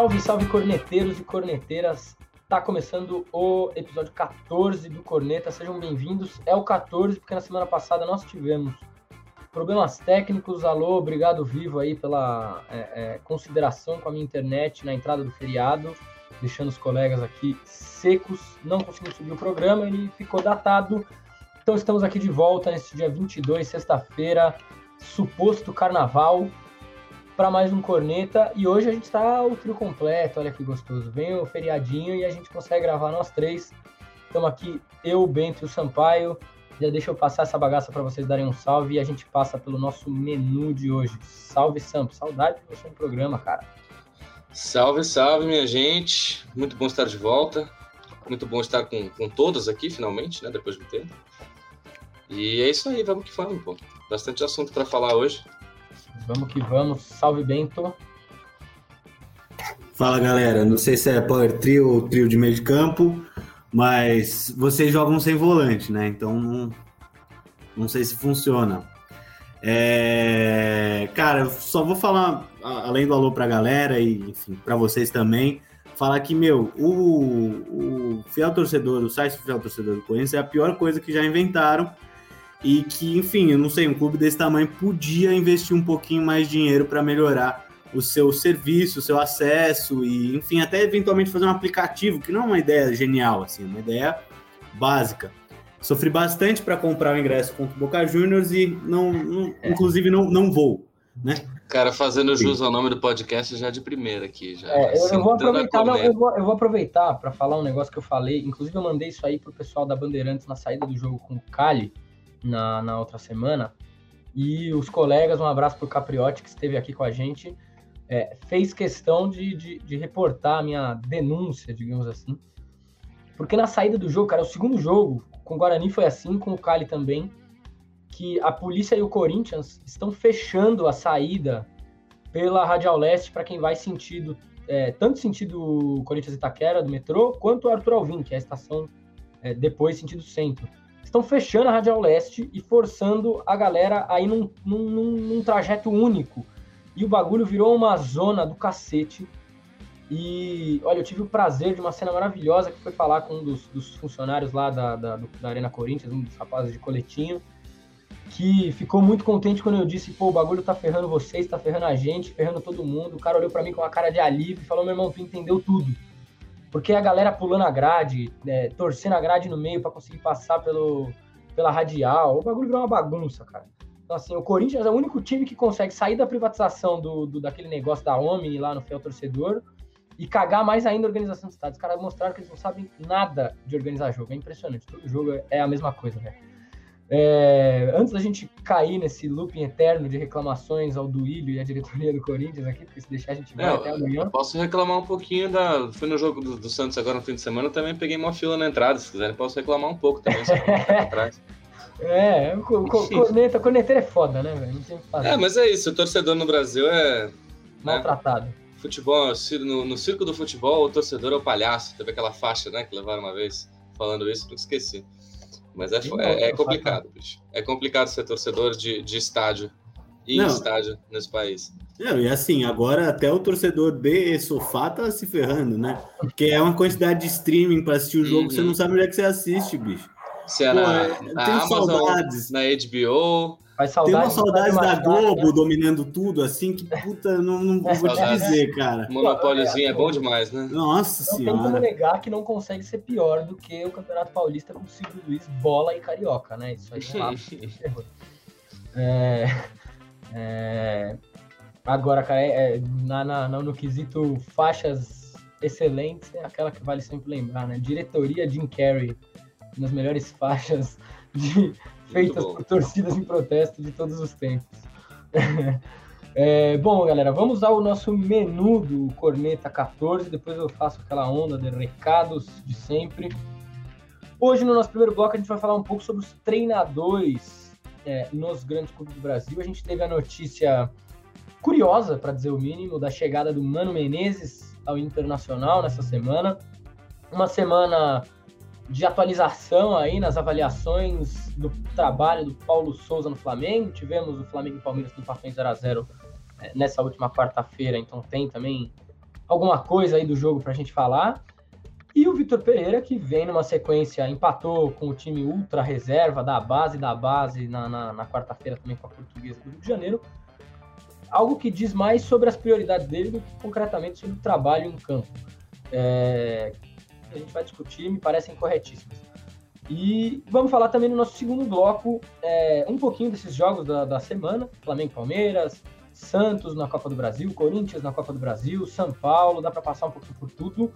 Salve, salve corneteiros e corneteiras. Tá começando o episódio 14 do Corneta. Sejam bem-vindos. É o 14 porque na semana passada nós tivemos problemas técnicos. Alô, obrigado Vivo aí pela é, é, consideração com a minha internet na entrada do feriado, deixando os colegas aqui secos. Não conseguimos subir o programa, ele ficou datado. Então estamos aqui de volta nesse dia 22, sexta-feira, suposto carnaval para mais um corneta e hoje a gente está o trio completo, olha que gostoso. Vem o feriadinho e a gente consegue gravar nós três. Estamos aqui, eu, o Bento e o Sampaio. Já deixa eu passar essa bagaça para vocês darem um salve e a gente passa pelo nosso menu de hoje. Salve, Samp. Saudade de você no programa, cara. Salve, salve, minha gente. Muito bom estar de volta. Muito bom estar com, com todos aqui, finalmente, né? Depois de um tempo. E é isso aí, vamos que vamos, pô. Bastante assunto para falar hoje. Vamos que vamos. Salve, Bento. Fala, galera. Não sei se é Power Trio ou Trio de meio de campo, mas vocês jogam sem volante, né? Então não, não sei se funciona. É... Cara, só vou falar, além do alô pra galera e, enfim, pra vocês também, falar que, meu, o, o fiel torcedor, o site fiel torcedor do Corinthians é a pior coisa que já inventaram e que, enfim, eu não sei, um clube desse tamanho podia investir um pouquinho mais de dinheiro para melhorar o seu serviço, o seu acesso e, enfim, até eventualmente fazer um aplicativo, que não é uma ideia genial, assim, é uma ideia básica. Sofri bastante para comprar o ingresso contra o Boca Juniors e, não, não é. inclusive, não, não vou, né? Cara, fazendo jus ao nome do podcast já de primeira aqui. Já, é, eu, eu, vou aproveitar, não, eu, vou, eu vou aproveitar para falar um negócio que eu falei. Inclusive, eu mandei isso aí pro pessoal da Bandeirantes na saída do jogo com o Cali na, na outra semana. E os colegas, um abraço para o Capriotti, que esteve aqui com a gente, é, fez questão de, de, de, reportar a minha denúncia, digamos assim. Porque na saída do jogo, cara, o segundo jogo, com o Guarani foi assim, com o Cali também, que a polícia e o Corinthians estão fechando a saída pela Radial Leste para quem vai sentido, é, tanto sentido Corinthians Itaquera, do metrô, quanto Arthur Alvim, que é a estação é, depois sentido centro estão fechando a Radial Leste e forçando a galera a ir num, num, num, trajeto único. E o bagulho virou uma zona do cacete. E olha, eu tive o prazer de uma cena maravilhosa que foi falar com um dos, dos funcionários lá da, da, da, Arena Corinthians, um dos rapazes de coletinho, que ficou muito contente quando eu disse: pô, o bagulho tá ferrando vocês, tá ferrando a gente, ferrando todo mundo. O cara olhou para mim com uma cara de alívio e falou: meu irmão, tu entendeu tudo porque a galera pulando a grade, é, torcendo a grade no meio para conseguir passar pelo, pela radial, o bagulho virou uma bagunça, cara. Então, assim, o Corinthians é o único time que consegue sair da privatização do, do daquele negócio da Omni lá no Fiel Torcedor e cagar mais ainda a organização do estádio. Os caras mostraram que eles não sabem nada de organizar jogo. É impressionante. Todo jogo é a mesma coisa, velho. É, antes da gente cair nesse looping eterno de reclamações ao Duílio e à diretoria do Corinthians aqui, porque se deixar a gente vai é, até amanhã. Posso reclamar um pouquinho da. Fui no jogo do, do, Santos agora no fim de semana, também peguei uma fila na entrada. Se quiserem, posso reclamar um pouco também. atrás. É, o corneta, corneteiro é foda, né, velho? Não tem o que fazer. É, mas é isso, o torcedor no Brasil é. Né, Maltratado. Né? Futebol, no, no circo do futebol, o torcedor é o palhaço. Teve aquela faixa, né, que levaram uma vez falando isso, não esqueci. Mas é, é, é complicado, bicho. É complicado ser torcedor de, de estádio e Não. estádio nesse país. Não, e assim, agora até o torcedor de sofá tá se ferrando, né? Porque é uma quantidade de streaming para assistir o jogo, uhum. você não sabe onde é que você assiste, bicho. Se é na, Pô, é, na Amazon, saudades. na HBO, tem uma saudade da Globo né? dominando tudo, assim, que puta, não, não vou te dizer, cara. Monopóliozinho é bom demais, né? Nossa não senhora. Não tem como negar que não consegue ser pior do que o Campeonato Paulista com o Silvio Luiz, bola e carioca, né? Isso aí é, é, Agora, cara, é, é, na, na, no quesito faixas excelentes, é aquela que vale sempre lembrar, né? Diretoria Jim Carrey, nas melhores faixas de feitas por torcidas em protesto de todos os tempos. é, bom, galera, vamos ao nosso menu do Corneta 14, depois eu faço aquela onda de recados de sempre. Hoje, no nosso primeiro bloco, a gente vai falar um pouco sobre os treinadores é, nos grandes clubes do Brasil. A gente teve a notícia curiosa, para dizer o mínimo, da chegada do Mano Menezes ao Internacional nessa semana. Uma semana de atualização aí nas avaliações do trabalho do Paulo Souza no Flamengo. Tivemos o Flamengo e Palmeiras que empatou em 0x0 é, nessa última quarta-feira, então tem também alguma coisa aí do jogo para a gente falar. E o Vitor Pereira, que vem numa sequência, empatou com o time ultra reserva da base da base na, na, na quarta-feira também com a Portuguesa do Rio de Janeiro. Algo que diz mais sobre as prioridades dele do que concretamente sobre o trabalho em campo. É, a gente vai discutir, me parecem corretíssimos. E vamos falar também no nosso segundo bloco é, um pouquinho desses jogos da, da semana: Flamengo Palmeiras, Santos na Copa do Brasil, Corinthians na Copa do Brasil, São Paulo, dá para passar um pouquinho por tudo.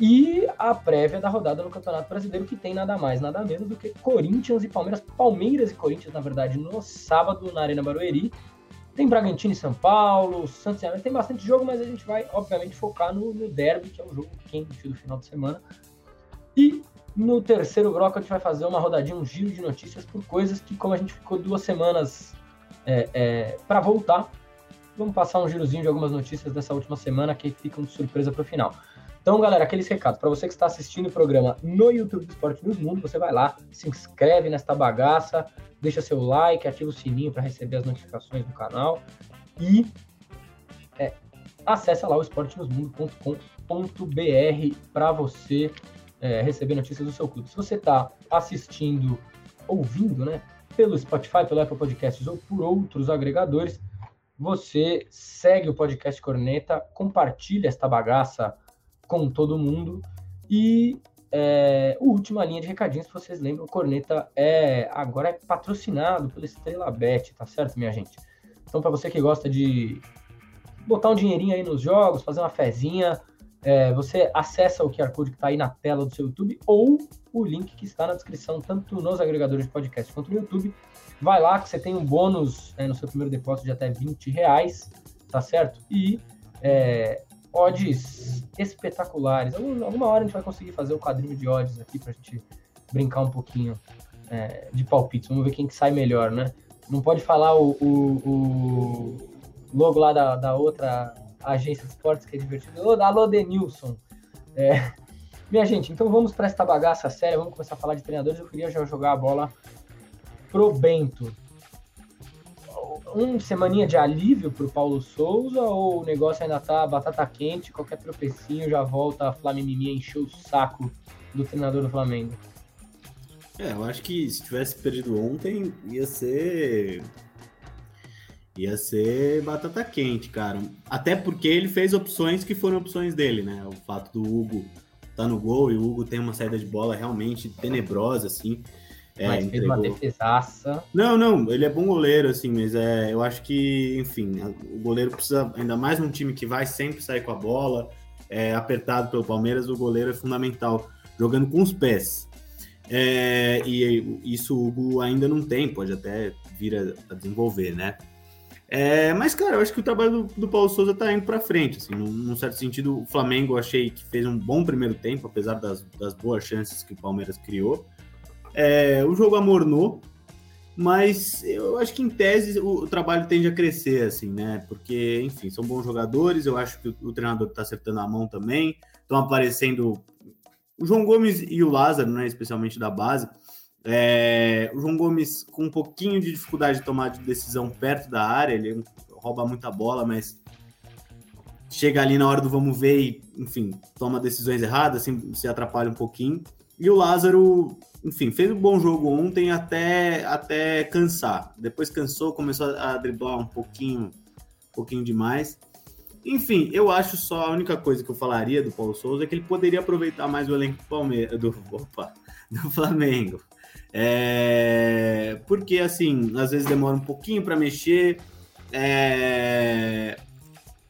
E a prévia da rodada no Campeonato Brasileiro, que tem nada mais, nada menos do que Corinthians e Palmeiras, Palmeiras e Corinthians, na verdade, no sábado na Arena Barueri. Tem Bragantino e São Paulo, Santos e tem bastante jogo, mas a gente vai, obviamente, focar no, no derby, que é o jogo quente do final de semana. E no terceiro bloco a gente vai fazer uma rodadinha, um giro de notícias por coisas que, como a gente ficou duas semanas é, é, para voltar, vamos passar um girozinho de algumas notícias dessa última semana que ficam de surpresa para o final. Então, galera, aqueles recados. Para você que está assistindo o programa no YouTube do Esporte News Mundo, você vai lá, se inscreve nesta bagaça, deixa seu like, ativa o sininho para receber as notificações do canal e é, acessa lá o esportenewsmundo.com.br para você é, receber notícias do seu clube. Se você está assistindo, ouvindo, né, pelo Spotify, pelo Apple Podcasts ou por outros agregadores, você segue o podcast Corneta, compartilha esta bagaça com todo mundo. E é, última linha de recadinhos, se vocês lembram, o Corneta é agora é patrocinado pela Estrela Bet, tá certo, minha gente? Então, para você que gosta de botar um dinheirinho aí nos jogos, fazer uma fezinha, é, você acessa o QR Code que está aí na tela do seu YouTube ou o link que está na descrição, tanto nos agregadores de podcast quanto no YouTube. Vai lá que você tem um bônus é, no seu primeiro depósito de até 20 reais, tá certo? E é, odds espetaculares. Alguma hora a gente vai conseguir fazer o quadrinho de odds aqui para a gente brincar um pouquinho é, de palpites. Vamos ver quem que sai melhor, né? Não pode falar o, o, o logo lá da, da outra agência de esportes que é divertido. Alô, Denilson. É, minha gente, então vamos para esta bagaça séria. Vamos começar a falar de treinadores. Eu queria já jogar a bola pro Bento um semaninha de alívio para o Paulo Souza ou o negócio ainda tá batata quente, qualquer tropecinho já volta a Flamengo encher o saco do treinador do Flamengo? É, eu acho que se tivesse perdido ontem, ia ser. Ia ser batata quente, cara. Até porque ele fez opções que foram opções dele, né? O fato do Hugo tá no gol e o Hugo tem uma saída de bola realmente tenebrosa, assim. É, mas fez uma defesaça. Não, não, ele é bom goleiro, assim, mas é, eu acho que, enfim, o goleiro precisa, ainda mais num time que vai sempre sair com a bola, é, apertado pelo Palmeiras, o goleiro é fundamental, jogando com os pés. É, e isso o Hugo ainda não tem, pode até vir a, a desenvolver, né? É, mas, cara, eu acho que o trabalho do, do Paulo Souza tá indo para frente. Assim, num, num, certo sentido, o Flamengo eu achei que fez um bom primeiro tempo, apesar das, das boas chances que o Palmeiras criou. É, o jogo amornou, mas eu acho que em tese o, o, trabalho tende a crescer, assim, né? Porque, enfim, são bons jogadores, eu acho que o, o treinador está acertando a mão também, estão aparecendo o João Gomes e o Lázaro, né? Especialmente da base. É, o João Gomes com um pouquinho de dificuldade de tomar de decisão perto da área, ele rouba muita bola, mas chega ali na hora do vamos ver e, enfim, toma decisões erradas, assim, se atrapalha um pouquinho. E o Lázaro, enfim, fez um bom jogo ontem até, até cansar. Depois cansou, começou a driblar um pouquinho, um pouquinho demais. Enfim, eu acho só a única coisa que eu falaria do Paulo Souza é que ele poderia aproveitar mais o elenco do Palmeiras, do, opa, do Flamengo. É, porque assim, às vezes demora um pouquinho para mexer. É,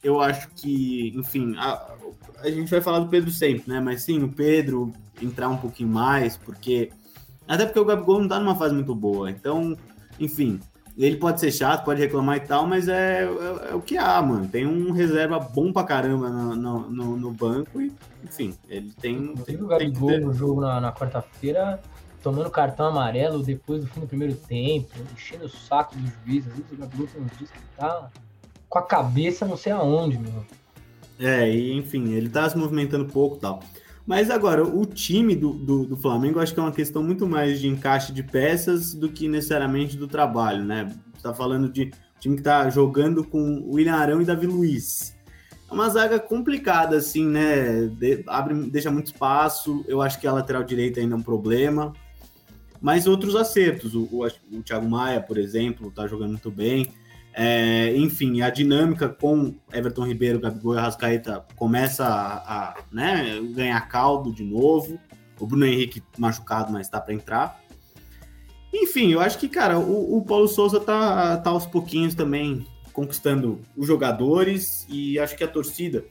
eu acho que, enfim, a, a gente vai falar do Pedro sempre, né? Mas sim, o Pedro entrar um pouquinho mais, porque. Até porque o Gabigol não tá numa fase muito boa. Então, enfim, ele pode ser chato, pode reclamar e tal, mas é, é, é o que há, mano. Tem um reserva bom pra caramba no, no, no, no banco e, enfim, ele tem. tem o Gabigol tem no jogo na, na quarta-feira, tomando cartão amarelo depois do fim do primeiro tempo, enchendo o saco dos juízes. O Gabigol tem uns dias que tá com a cabeça não sei aonde, meu. É, e enfim, ele tá se movimentando pouco e tal. Mas agora, o time do, do, do, Flamengo, acho que é uma questão muito mais de encaixe de peças do que necessariamente do trabalho, né? Você tá falando de time que tá jogando com William Arão e Davi Luiz. é uma zaga complicada, assim, né? De, abre, deixa muito espaço. Eu acho que a lateral direita ainda é um problema. Mas outros acertos. O, o, o Thiago Maia, por exemplo, tá jogando muito bem. É, enfim, a dinâmica com Everton Ribeiro, Gabigol e Arrascaeta começa a, a né, ganhar caldo de novo. O Bruno Henrique machucado, mas tá para entrar. Enfim, eu acho que, cara, o, o Paulo Souza tá, tá aos pouquinhos também conquistando os jogadores e acho que a torcida,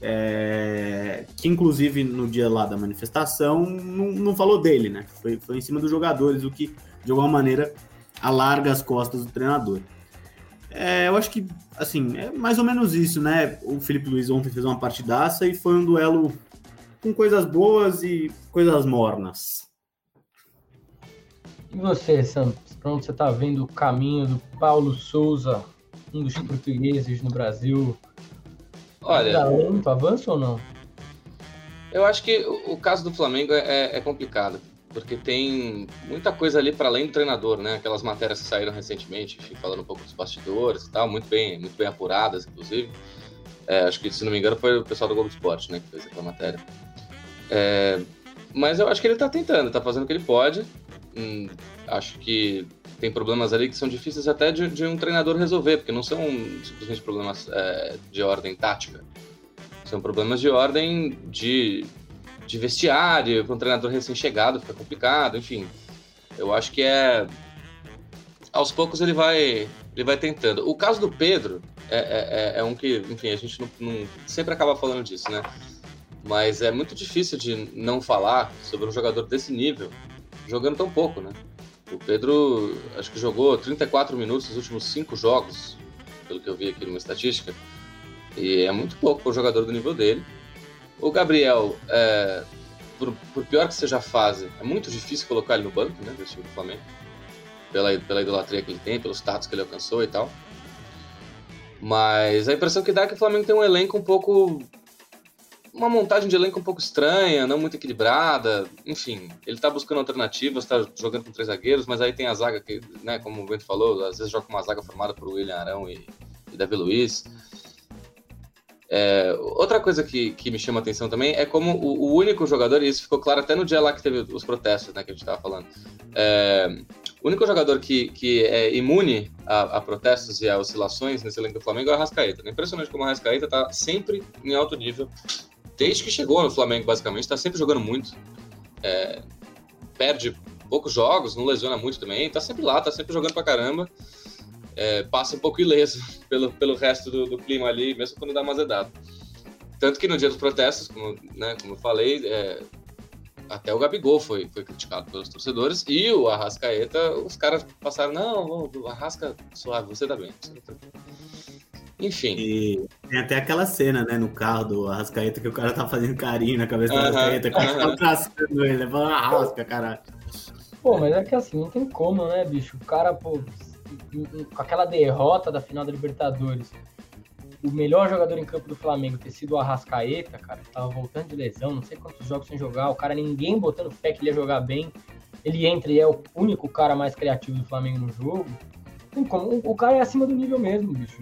é, que inclusive no dia lá da manifestação não, não falou dele, né? Foi, foi em cima dos jogadores, o que de alguma maneira alarga as costas do treinador. É, eu acho que, assim, é mais ou menos isso, né? O Felipe Luiz ontem fez uma partidaça e foi um duelo com coisas boas e coisas mornas. E você, Santos? Para onde você está vendo o caminho do Paulo Souza um dos portugueses no Brasil. Olha. Lento, avança ou não? Eu acho que o caso do Flamengo é, é complicado, porque tem muita coisa ali para além do treinador, né? Aquelas matérias que saíram recentemente, enfim, falando um pouco dos bastidores e tal, muito bem, muito bem apuradas, inclusive. É, acho que, se não me engano, foi o pessoal do Globo Esporte, né, que fez aquela matéria. É, mas eu acho que ele tá tentando, tá fazendo o que ele pode. Hum, acho que tem problemas ali que são difíceis até de, de um treinador resolver, porque não são simplesmente problemas é, de ordem tática. São problemas de ordem de, de vestiário, para um treinador recém-chegado fica complicado, enfim. Eu acho que é. Aos poucos ele vai, ele vai tentando. O caso do Pedro é, é, é, é um que, enfim, a gente não, não, sempre acaba falando disso, né? Mas é muito difícil de não falar sobre um jogador desse nível jogando tão pouco, né? O Pedro, acho que jogou 34 minutos nos últimos cinco jogos, pelo que eu vi aqui numa estatística, e é muito pouco para o jogador do nível dele. O Gabriel, é, por, por, pior que seja a fase, é muito difícil colocar ele no banco, né, desse time do Flamengo, pela, pela idolatria que ele tem, pelos status que ele alcançou e tal. Mas a impressão que dá é que o Flamengo tem um elenco um pouco uma montagem de elenco um pouco estranha, não muito equilibrada. Enfim, ele tá buscando alternativas, tá jogando com três zagueiros, mas aí tem a zaga que, né, como o Bento falou, às vezes joga com uma zaga formada por William Arão e, e Davi Luiz. É, outra coisa que, que me chama atenção também é como o, o, único jogador, e isso ficou claro até no dia lá que teve os protestos, né, que a gente estava falando, é, o único jogador que, que é imune a, a, protestos e a oscilações nesse elenco do Flamengo é o Arrascaeta. É impressionante como o Arrascaeta está sempre em alto nível, desde que chegou no Flamengo, basicamente, está sempre jogando muito. É, perde poucos jogos, não lesiona muito também, tá sempre lá, tá sempre jogando pra caramba. É, passa um pouco ileso pelo, pelo resto do, do, clima ali, mesmo quando dá mais edado. Tanto que no dia dos protestos, como, né, como eu falei, é, até o Gabigol foi, foi criticado pelos torcedores e o Arrascaeta, os caras passaram, não, o Arrasca suave, você tá bem. Você tá bem. Enfim. E tem até aquela cena, né, no carro do Arrascaeta, que o cara tá fazendo carinho na cabeça do Arrascaeta, uh -huh. tá traçando ele, falando Arrasca, caralho. Pô, mas é que assim, não tem como, né, bicho? O cara, pô, com aquela derrota da final da Libertadores, o melhor jogador em campo do Flamengo ter sido o Arrascaeta, cara, que tava voltando de lesão, não sei quantos jogos sem jogar, o cara ninguém botando fé que ele ia jogar bem, ele entra e é o único cara mais criativo do Flamengo no jogo. Tem como, o cara é acima do nível mesmo, bicho.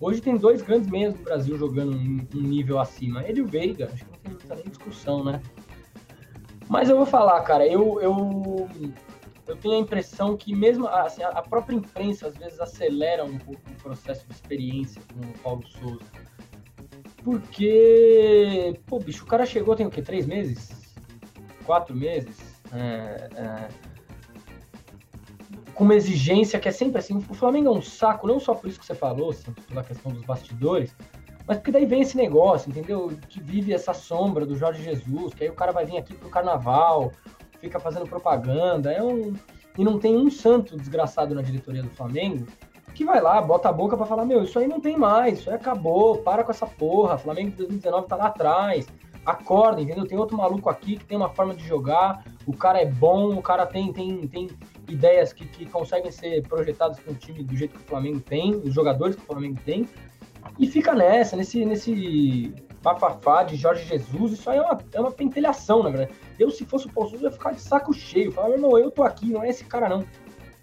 Hoje tem dois grandes meias do Brasil jogando um, nível acima. Ele e o Veiga, acho que não tem muita discussão, né? Mas eu vou falar, cara, eu, eu, eu tenho a impressão que mesmo assim, a própria imprensa às vezes acelera um pouco o processo de experiência com o Paulo Souza. Porque, pô, bicho, o cara chegou tem o quê? Três meses? Quatro meses? É, é com uma exigência que é sempre assim. O Flamengo é um saco, não só por isso que você falou, assim, pela questão dos bastidores, mas porque daí vem esse negócio, entendeu? Que vive essa sombra do Jorge Jesus, que aí o cara vai vir aqui pro carnaval, fica fazendo propaganda, é um. E não tem um santo desgraçado na diretoria do Flamengo que vai lá, bota a boca para falar: meu, isso aí não tem mais, isso aí acabou, para com essa porra, Flamengo de 2019 tá lá atrás, acorda, entendeu? Tem outro maluco aqui que tem uma forma de jogar, o cara é bom, o cara tem, tem, tem ideias que, que conseguem ser projetadas com o time do jeito que o Flamengo tem, os jogadores que o Flamengo tem, e fica nessa, nesse, nesse bafafá de Jorge Jesus, isso aí é uma, é uma pentelhação, na verdade. Eu, se fosse o Paulo Souza, ia ficar de saco cheio, falar, meu irmão, eu tô aqui, não é esse cara, não.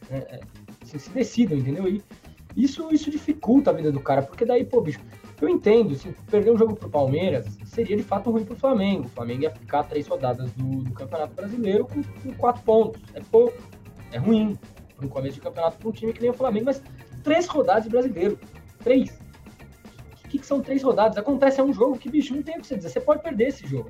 É, é, se, decidam, entendeu? E isso, isso dificulta a vida do cara, porque daí, pô, bicho, Eu entendo, se perder um jogo pro Palmeiras, seria de fato ruim pro Flamengo. O Flamengo ia ficar três rodadas do, do Campeonato Brasileiro com, com, quatro pontos. É pouco, é ruim no começo de campeonato para um time que nem o Flamengo, mas três rodadas de brasileiro. Três. O que, que, são três rodadas? Acontece, é um jogo que, bicho, não tem o que você dizer. Você pode perder esse jogo.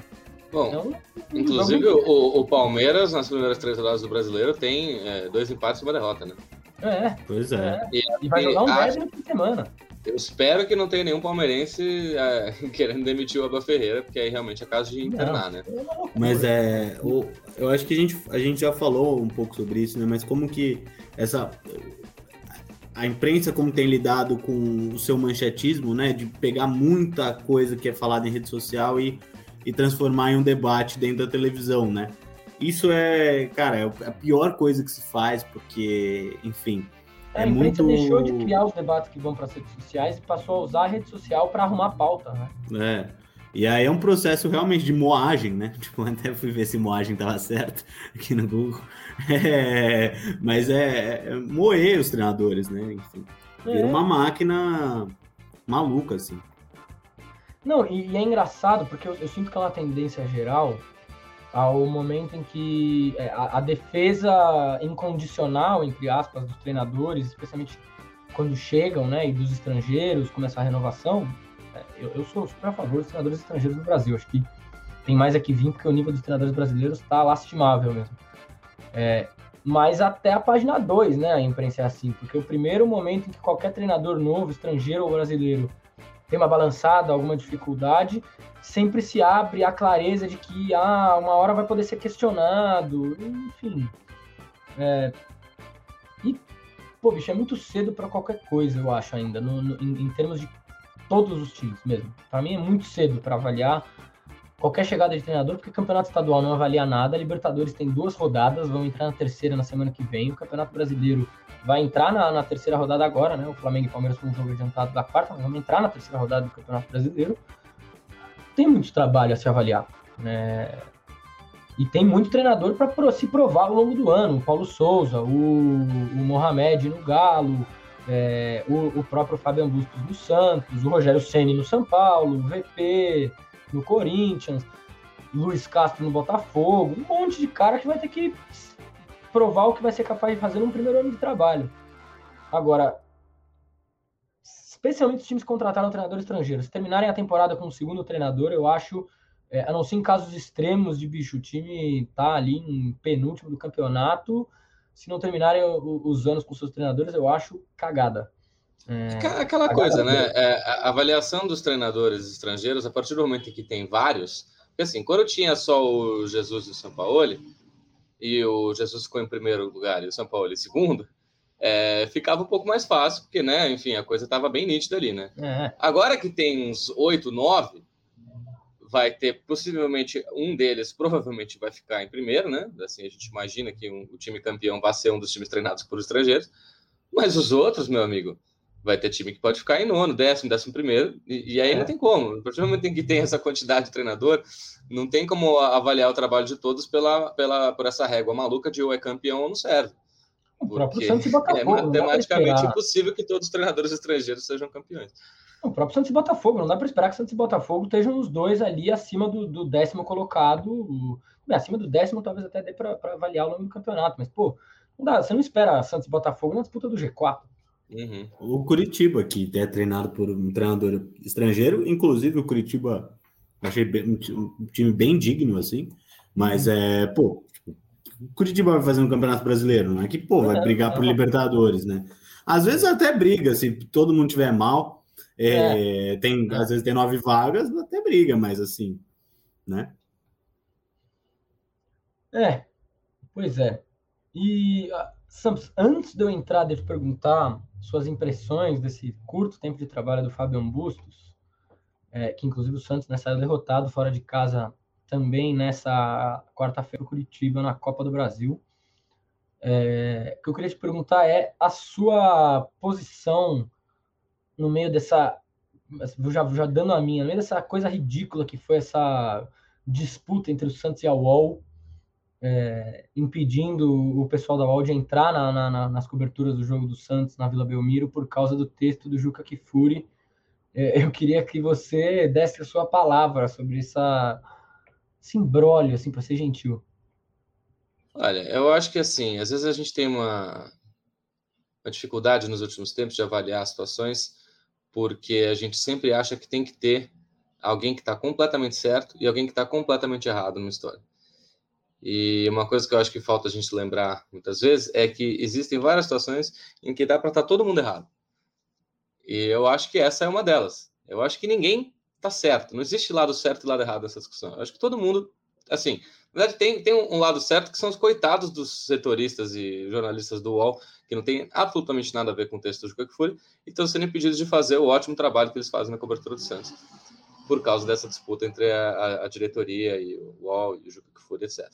Bom, é um inclusive o, o, Palmeiras, nas primeiras três rodadas do brasileiro, tem é, dois empates e uma derrota, né? É. Pois é. é. E, e, vai jogar um décimo por semana. Eu espero que não tenha nenhum palmeirense é, querendo demitir o Abel Ferreira, porque aí realmente é caso de internar, né? Mas é. O, eu acho que a gente, a gente já falou um pouco sobre isso, né? Mas como que essa. A imprensa, como tem lidado com o seu manchetismo, né? De pegar muita coisa que é falada em rede social e, e transformar em um debate dentro da televisão, né? Isso é, cara, é a pior coisa que se faz, porque, enfim é, a imprensa muito... deixou de criar os debates que vão para as redes sociais e passou a usar a rede social para arrumar pauta, né? É. E aí é um processo realmente de moagem, né? Tipo, até fui ver se moagem tava certo aqui no Google. É, mas é, é, moer os treinadores, né? Enfim, vira é. uma máquina maluca, assim. Não, e, e é engraçado, porque eu, eu, sinto que é uma tendência geral ao momento em que é, a, a, defesa incondicional, entre aspas, dos treinadores, especialmente quando chegam, né, e dos estrangeiros, começa a renovação, é, eu, eu, sou super a favor dos treinadores estrangeiros no Brasil. Acho que tem mais aqui vir, porque o nível dos treinadores brasileiros está lastimável mesmo. É, mas até a página 2, né, a imprensa é assim, porque o primeiro momento em que qualquer treinador novo, estrangeiro ou brasileiro, tem uma balançada, alguma dificuldade, sempre se abre a clareza de que ah, uma hora vai poder ser questionado, enfim. É, e, pô, bicho, é muito cedo para qualquer coisa, eu acho ainda, no, no, em, em, termos de todos os times mesmo. Para mim é muito cedo para avaliar qualquer chegada de treinador, porque o campeonato estadual não avalia nada, a Libertadores tem duas rodadas, vão entrar na terceira na semana que vem, o Campeonato Brasileiro vai entrar na, na terceira rodada agora, né? O Flamengo e Palmeiras com um jogo adiantado da quarta, mas vamos entrar na terceira rodada do Campeonato Brasileiro. Tem muito trabalho a se avaliar, né? E tem muito treinador para se provar ao longo do ano. O Paulo Souza, o, o Mohamed no Galo, é, o, o, próprio Fabian Bustos no Santos, o Rogério Ceni no São Paulo, o VP no Corinthians, Luiz Castro no Botafogo, um monte de cara que vai ter que provar o que vai ser capaz de fazer no primeiro ano de trabalho. Agora, especialmente os times que contrataram treinadores estrangeiros, se terminarem a temporada com o segundo treinador, eu acho, é, a não ser em casos extremos de bicho, o time tá ali em penúltimo do campeonato, se não terminarem os anos com seus treinadores, eu acho cagada. É, Aquela coisa, né? É, a avaliação dos treinadores estrangeiros, a partir do momento em que tem vários, porque assim, quando tinha só o Jesus e o Sampaoli, e o Jesus ficou em primeiro lugar e o São Paulo em segundo, é, ficava um pouco mais fácil, porque, né, enfim, a coisa estava bem nítida ali, né? É. Agora que tem uns oito, nove, vai ter possivelmente um deles, provavelmente vai ficar em primeiro, né? Assim, a gente imagina que um, o time campeão vai ser um dos times treinados por estrangeiros, mas os outros, meu amigo, vai ter time que pode ficar em nono, décimo, décimo primeiro, e, e aí é. não tem como. A partir do momento em que tem essa quantidade de treinador, não tem como avaliar o trabalho de todos pela, pela, por essa régua maluca de ou é campeão ou não serve. O próprio Santos e Botafogo. É matematicamente impossível que todos os treinadores estrangeiros sejam campeões. O próprio Santos e Botafogo, não dá para esperar que Santos e Botafogo estejam os dois ali acima do, do décimo colocado. acima do décimo, talvez até dê para avaliar o nome do campeonato, mas, pô, não dá, você não espera Santos e Botafogo na disputa do G4. Uhum. O Curitiba, que é treinado por um treinador estrangeiro, inclusive o Curitiba, achei bem, um time bem digno, assim, mas uhum. é, pô, o Curitiba vai fazer um campeonato brasileiro, não é que, pô, vai é, brigar por Libertadores, né? Às vezes até briga, se todo mundo tiver mal, é, é. tem, é. às vezes tem nove vagas, até briga, mas assim, né? É, pois é. E, ah, Santos, antes de eu entrar, deixa eu perguntar suas impressões desse curto tempo de trabalho do Fabian Bustos, é, que inclusive o Santos né, saiu derrotado fora de casa também nessa quarta-feira Curitiba na Copa do Brasil. É, o que eu queria te perguntar é a sua posição no meio dessa, já, já dando a minha, no meio dessa coisa ridícula que foi essa disputa entre o Santos e a UOL, é, impedindo o pessoal da de entrar na, na, nas coberturas do jogo do Santos na Vila Belmiro por causa do texto do Juca Kifuri é, eu queria que você desse a sua palavra sobre essa, esse imbróglio, assim, para ser gentil. Olha, eu acho que assim, às vezes a gente tem uma, uma dificuldade nos últimos tempos de avaliar situações, porque a gente sempre acha que tem que ter alguém que está completamente certo e alguém que está completamente errado numa história. E uma coisa que eu acho que falta a gente lembrar muitas vezes é que existem várias situações em que dá para estar tá todo mundo errado. E eu acho que essa é uma delas. Eu acho que ninguém está certo. Não existe lado certo e lado errado nessa discussão. Eu acho que todo mundo, assim, na verdade, tem, tem um lado certo que são os coitados dos setoristas e jornalistas do UOL, que não tem absolutamente nada a ver com o texto do Juca Kfouri, e estão sendo impedidos de fazer o ótimo trabalho que eles fazem na cobertura do Santos, por causa dessa disputa entre a, a, a diretoria e o UOL e o Juca Kfouri, etc.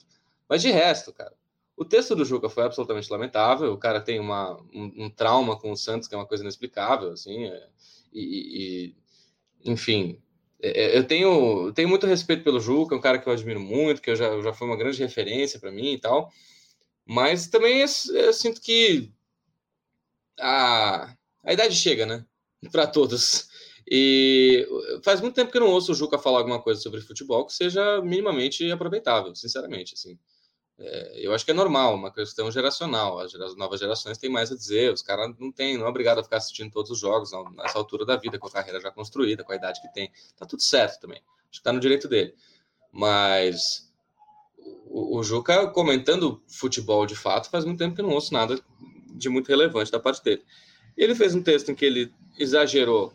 Mas de resto, cara, o texto do Juca foi absolutamente lamentável. O cara tem uma, um, um trauma com o Santos, que é uma coisa inexplicável, assim. É, e, e, enfim, é, é, eu tenho, tenho muito respeito pelo Juca, é um cara que eu admiro muito, que eu já, já foi uma grande referência para mim e tal. Mas também eu, eu sinto que a, a idade chega, né? Para todos. E faz muito tempo que eu não ouço o Juca falar alguma coisa sobre futebol que seja minimamente aproveitável, sinceramente, assim. É, eu acho que é normal, uma questão geracional. As novas gerações têm mais a dizer. Os caras não têm, não é obrigado a ficar assistindo todos os jogos nessa altura da vida, com a carreira já construída, com a idade que tem. Tá tudo certo também. Acho que tá no direito dele. Mas o, o Juca comentando futebol de fato, faz muito tempo que eu não ouço nada de muito relevante da parte dele. Ele fez um texto em que ele exagerou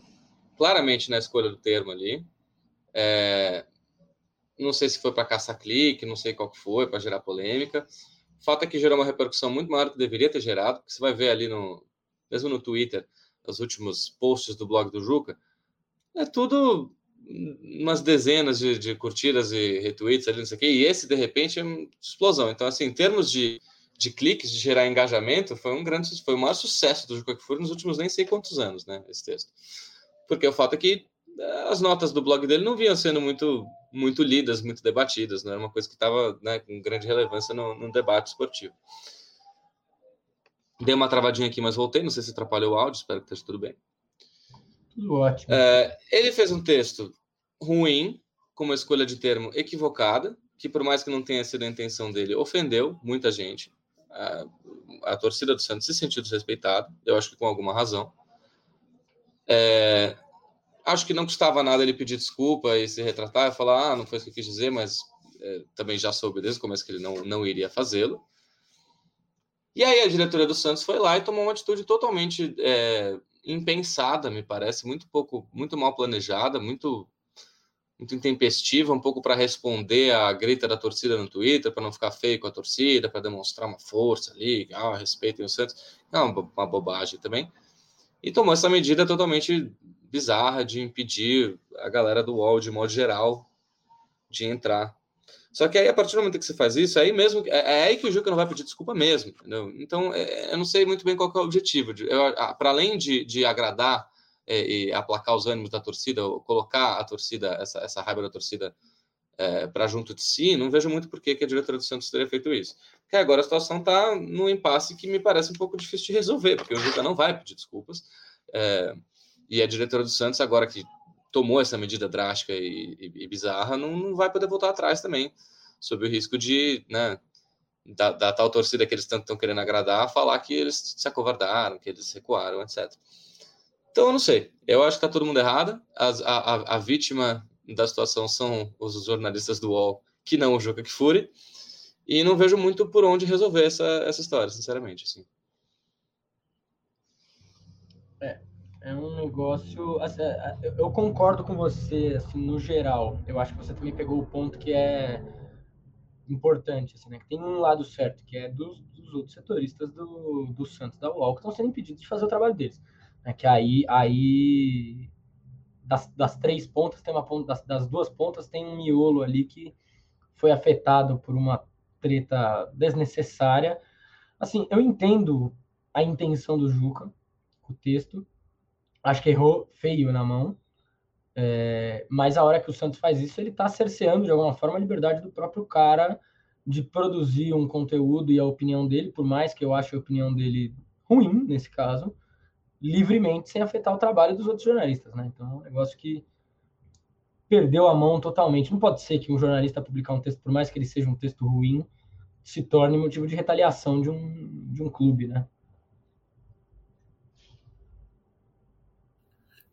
claramente na escolha do termo ali. É, não sei se foi para caçar clique, não sei qual que foi, para gerar polêmica. O fato é que gerou uma repercussão muito maior do que deveria ter gerado, porque você vai ver ali no, mesmo no Twitter, os últimos posts do blog do Juca, é tudo umas dezenas de, de curtidas e retweets ali, não sei o quê, e esse, de repente, é uma explosão. Então, assim, em termos de, de cliques, de gerar engajamento, foi um grande, foi o maior sucesso do Juca que foi nos últimos nem sei quantos anos, né, esse texto. Porque o fato é que as notas do blog dele não vinham sendo muito, muito lidas, muito debatidas, não era uma coisa que estava né, com grande relevância no, no, debate esportivo. Dei uma travadinha aqui, mas voltei, não sei se atrapalhou o áudio, espero que esteja tudo bem. Tudo ótimo. É, ele fez um texto ruim, com uma escolha de termo equivocada, que por mais que não tenha sido a intenção dele, ofendeu muita gente. A, a torcida do Santos se sentiu desrespeitada, eu acho que com alguma razão. É, acho que não custava nada ele pedir desculpa e se retratar e falar, ah, não foi isso que eu quis dizer, mas é, também já soube desde o começo que ele não, não iria fazê-lo. E aí a diretoria do Santos foi lá e tomou uma atitude totalmente é, impensada, me parece, muito pouco, muito mal planejada, muito muito intempestiva, um pouco para responder à grita da torcida no Twitter, para não ficar feio com a torcida, para demonstrar uma força ali, ah, respeitem o Santos. Não, uma bobagem também. E tomou essa medida totalmente bizarra de impedir a galera do UOL, de modo geral, de entrar. Só que aí, a partir do momento que você faz isso, aí mesmo é, é aí que o Juca não vai pedir desculpa mesmo, entendeu? Então, é, eu não sei muito bem qual é o objetivo. Para além de, de agradar é, e aplacar os ânimos da torcida, ou colocar a torcida, essa, essa raiva da torcida é, para junto de si, não vejo muito por que a diretoria do Santos teria feito isso. Porque agora a situação está num impasse que me parece um pouco difícil de resolver, porque o Juca não vai pedir desculpas. É, e a diretora do Santos, agora que tomou essa medida drástica e, e, e bizarra, não, não, vai poder voltar atrás também, sob o risco de, né, da, da tal torcida que eles tanto estão querendo agradar, falar que eles se acovardaram, que eles recuaram, etc. Então, eu não sei. Eu acho que está todo mundo errado. A, a, a, vítima da situação são os jornalistas do UOL, que não o Juca Kfouri. E não vejo muito por onde resolver essa, essa história, sinceramente. Assim. É, é um negócio. Assim, é, é, eu concordo com você, assim, no geral. Eu acho que você também pegou o ponto que é importante, assim, né? Que tem um lado certo, que é dos, dos outros setoristas do, do Santos da UOL, que estão sendo impedidos de fazer o trabalho deles. Né? Que aí, aí das, das três pontas, tem uma ponta, das, das duas pontas, tem um miolo ali que foi afetado por uma treta desnecessária. Assim, eu entendo a intenção do Juca, o texto, acho que errou feio na mão. É, mas a hora que o Santos faz isso, ele está cerceando de alguma forma a liberdade do próprio cara de produzir um conteúdo e a opinião dele, por mais que eu ache a opinião dele ruim nesse caso, livremente sem afetar o trabalho dos outros jornalistas, né? Então é um negócio que perdeu a mão totalmente. Não pode ser que um jornalista publicar um texto, por mais que ele seja um texto ruim, se torne motivo de retaliação de um, de um clube, né?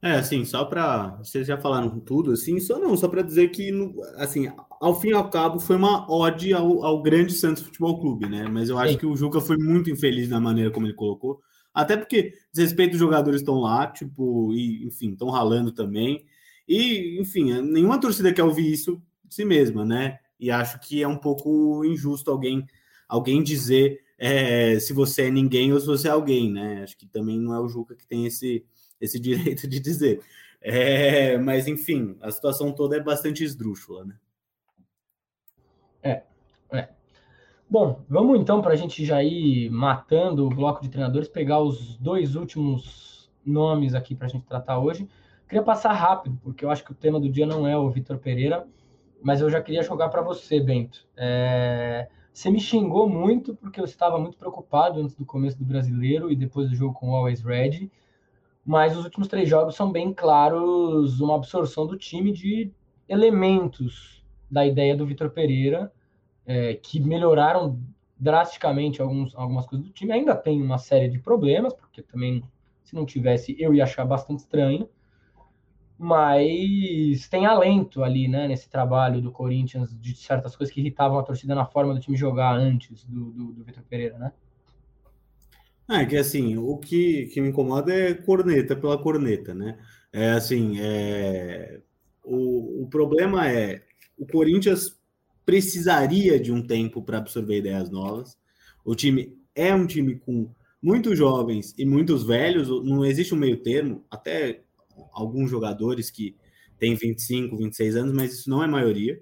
É, assim, só para vocês já falaram tudo, assim, só não, só para dizer que, assim, ao fim e ao cabo foi uma ode ao, ao grande Santos Futebol Clube, né? Mas eu acho Sim. que o Juca foi muito infeliz na maneira como ele colocou, até porque desrespeito os jogadores estão lá, tipo, e enfim, estão ralando também. E, enfim, nenhuma torcida quer ouvir isso de si mesma, né? E acho que é um pouco injusto alguém alguém dizer é, se você é ninguém ou se você é alguém, né? Acho que também não é o Juca que tem esse, esse direito de dizer. É, mas, enfim, a situação toda é bastante esdrúxula, né? É, é. Bom, vamos então, para a gente já ir matando o bloco de treinadores, pegar os dois últimos nomes aqui para a gente tratar hoje. Queria passar rápido, porque eu acho que o tema do dia não é o Vitor Pereira, mas eu já queria jogar para você, Bento. É... Você me xingou muito porque eu estava muito preocupado antes do começo do brasileiro e depois do jogo com o Always Red. Mas os últimos três jogos são bem claros uma absorção do time de elementos da ideia do Vitor Pereira, é, que melhoraram drasticamente alguns, algumas coisas do time. Ainda tem uma série de problemas, porque também, se não tivesse, eu ia achar bastante estranho mas tem alento ali, né, nesse trabalho do Corinthians de certas coisas que irritavam a torcida na forma do time jogar antes do, do, do Vitor Pereira, né? É que assim, o que, que me incomoda é corneta pela corneta, né? É assim, é... O, o problema é o Corinthians precisaria de um tempo para absorver ideias novas. O time é um time com muitos jovens e muitos velhos, não existe um meio termo, até alguns jogadores que têm 25, 26 anos, mas isso não é maioria.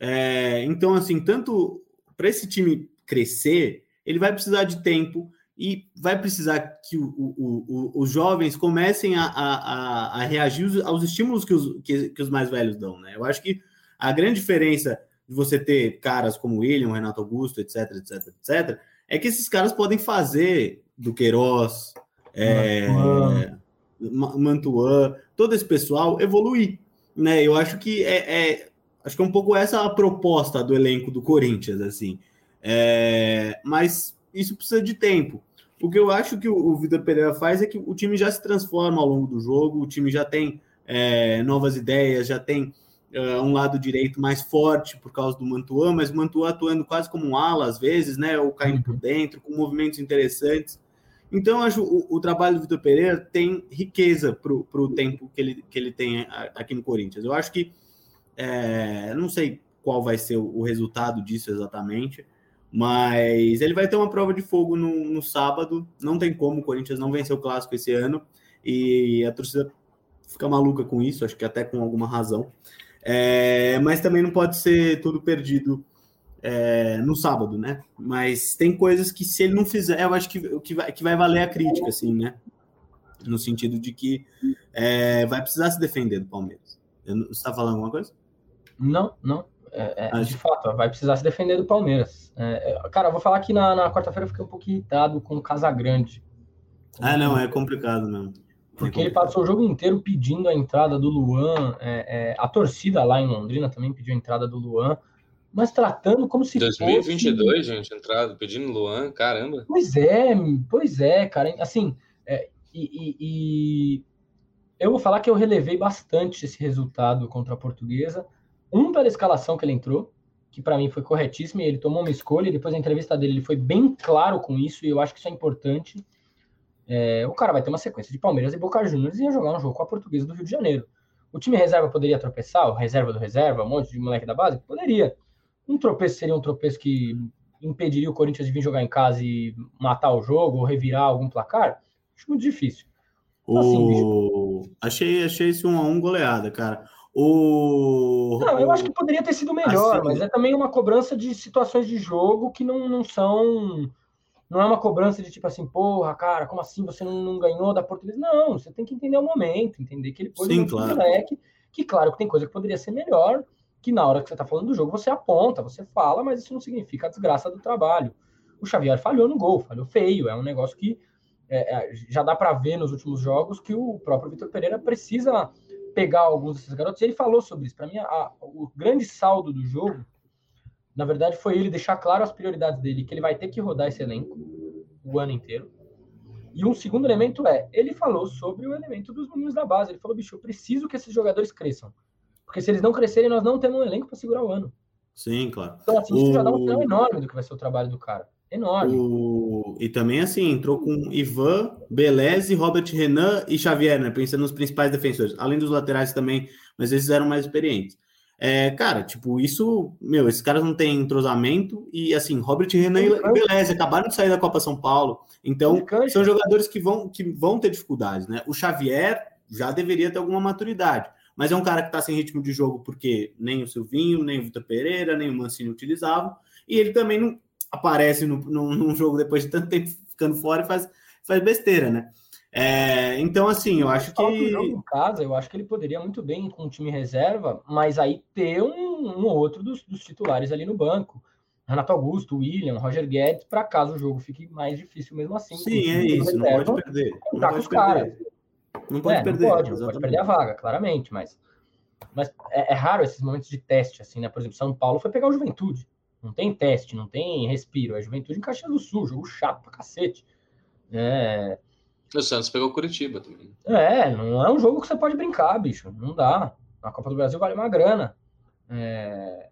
É, então, assim, tanto para esse time crescer, ele vai precisar de tempo e vai precisar que o, o, o, os jovens comecem a, a, a, reagir aos estímulos que os, que, que os mais velhos dão, né? Eu acho que a grande diferença de você ter caras como William, Renato Augusto, etc, etc, etc, é que esses caras podem fazer do Queiroz, é, Mantuan, todo esse pessoal evoluir, né? Eu acho que é, é, acho que é um pouco essa a proposta do elenco do Corinthians, assim. É, mas isso precisa de tempo. O que eu acho que o, o Vitor Pereira faz é que o time já se transforma ao longo do jogo, o time já tem é, novas ideias, já tem uh, um lado direito mais forte por causa do Mantuan, mas o Mantuan atuando quase como um ala às vezes, né? Ou caindo por dentro, com movimentos interessantes. Então, acho o, o trabalho do Vitor Pereira tem riqueza para o tempo que ele, que ele tem aqui no Corinthians. Eu acho que, é, não sei qual vai ser o, o, resultado disso exatamente, mas ele vai ter uma prova de fogo no, no sábado. Não tem como o Corinthians não vencer o clássico esse ano e a torcida fica maluca com isso, acho que até com alguma razão. É, mas também não pode ser tudo perdido é, no sábado, né? Mas tem coisas que se ele não fizer, eu acho que, que, vai, que vai valer a crítica, assim, né? No sentido de que é, vai precisar se defender do Palmeiras. Você está falando alguma coisa? Não, não. É, é, de fato, vai precisar se defender do Palmeiras. É, é, cara, eu vou falar que na, na quarta-feira eu fiquei um pouco irritado com o Casagrande. Ah, não, é complicado mesmo. Porque ele passou o jogo inteiro pedindo a entrada do Luan. a torcida lá em Londrina também pediu a entrada do Luan mas tratando como se 2022, fosse... gente, entrado, pedindo Luan, caramba. Pois é, pois é, cara. Assim, é, e, e, e, eu vou falar que eu relevei bastante esse resultado contra a Portuguesa. Um pela escalação que ele entrou, que para mim foi corretíssima, e ele tomou uma escolha, e depois da entrevista dele ele foi bem claro com isso, e eu acho que isso é importante. É, o cara vai ter uma sequência de Palmeiras e Boca Juniors e ia jogar um jogo com a Portuguesa do Rio de Janeiro. O time reserva poderia tropeçar, o reserva do reserva, um monte de moleque da base? Poderia. Um tropeço seria um tropeço que impediria o Corinthians de vir jogar em casa e matar o jogo ou revirar algum placar? Acho muito difícil. Então, o... assim, achei, achei esse 1 um a 1 um goleada, cara. O... Não, eu acho que poderia ter sido melhor, assim, mas é também uma cobrança de situações de jogo que não, não são. Não é uma cobrança de tipo assim, porra, cara, como assim você não, não ganhou da Portuguesa? Não, você tem que entender o momento, entender que ele pôs Sim, um claro. moleque, que claro que tem coisa que poderia ser melhor, que na hora que você está falando do jogo você aponta, você fala, mas isso não significa a desgraça do trabalho. O Xavier falhou no gol, falhou feio, é um negócio que é, é já dá para ver nos últimos jogos que o próprio Vitor Pereira precisa pegar alguns desses garotos. E ele falou sobre isso. Para mim, a, o grande saldo do jogo, na verdade, foi ele deixar claro as prioridades dele, que ele vai ter que rodar esse elenco o ano inteiro. E um segundo elemento é, ele falou sobre o elemento dos meninos da base. Ele falou, bicho, eu preciso que esses jogadores cresçam. Porque se eles não crescerem, nós não temos um elenco para segurar o ano. Sim, claro. Então, assim, isso o... já dá um sinal enorme do que vai ser o trabalho do cara. Enorme. O... E também, assim, entrou com Ivan, Beleze, Robert Renan e Xavier, né? Pensando nos principais defensores. Além dos laterais também, mas esses eram mais experientes. É, cara, tipo, isso, meu, esses caras não têm entrosamento e, assim, Robert Renan e Beleze acabaram de sair da Copa São Paulo, então são jogadores que vão, que vão ter dificuldades, né? O Xavier já deveria ter alguma maturidade, mas é um cara que tá sem ritmo de jogo porque nem o Silvinho, nem o Vitor Pereira, nem o Mancini utilizavam, e ele também não aparece no, no, num jogo depois de tanto tempo ficando fora e faz, faz besteira, né? É, então, assim, eu acho que. Em casa, eu acho que ele poderia muito bem com o time reserva, mas aí ter um, um ou outro dos, dos, titulares ali no banco. Renato Augusto, William, Roger Guedes, para caso o jogo fique mais difícil mesmo assim. Sim, é isso, reserva, não pode perder. Não tá pode perder. Não pode é, perder. Não pode, não pode perder a vaga, claramente, mas, mas é, é, raro esses momentos de teste, assim, né? Por exemplo, São Paulo foi pegar o Juventude. Não tem teste, não tem respiro. É Juventude em Caxias do Sul, jogo chato pra cacete. É, o Santos pegou Curitiba também. É, não é um jogo que você pode brincar, bicho. Não dá. A Copa do Brasil vale uma grana. É...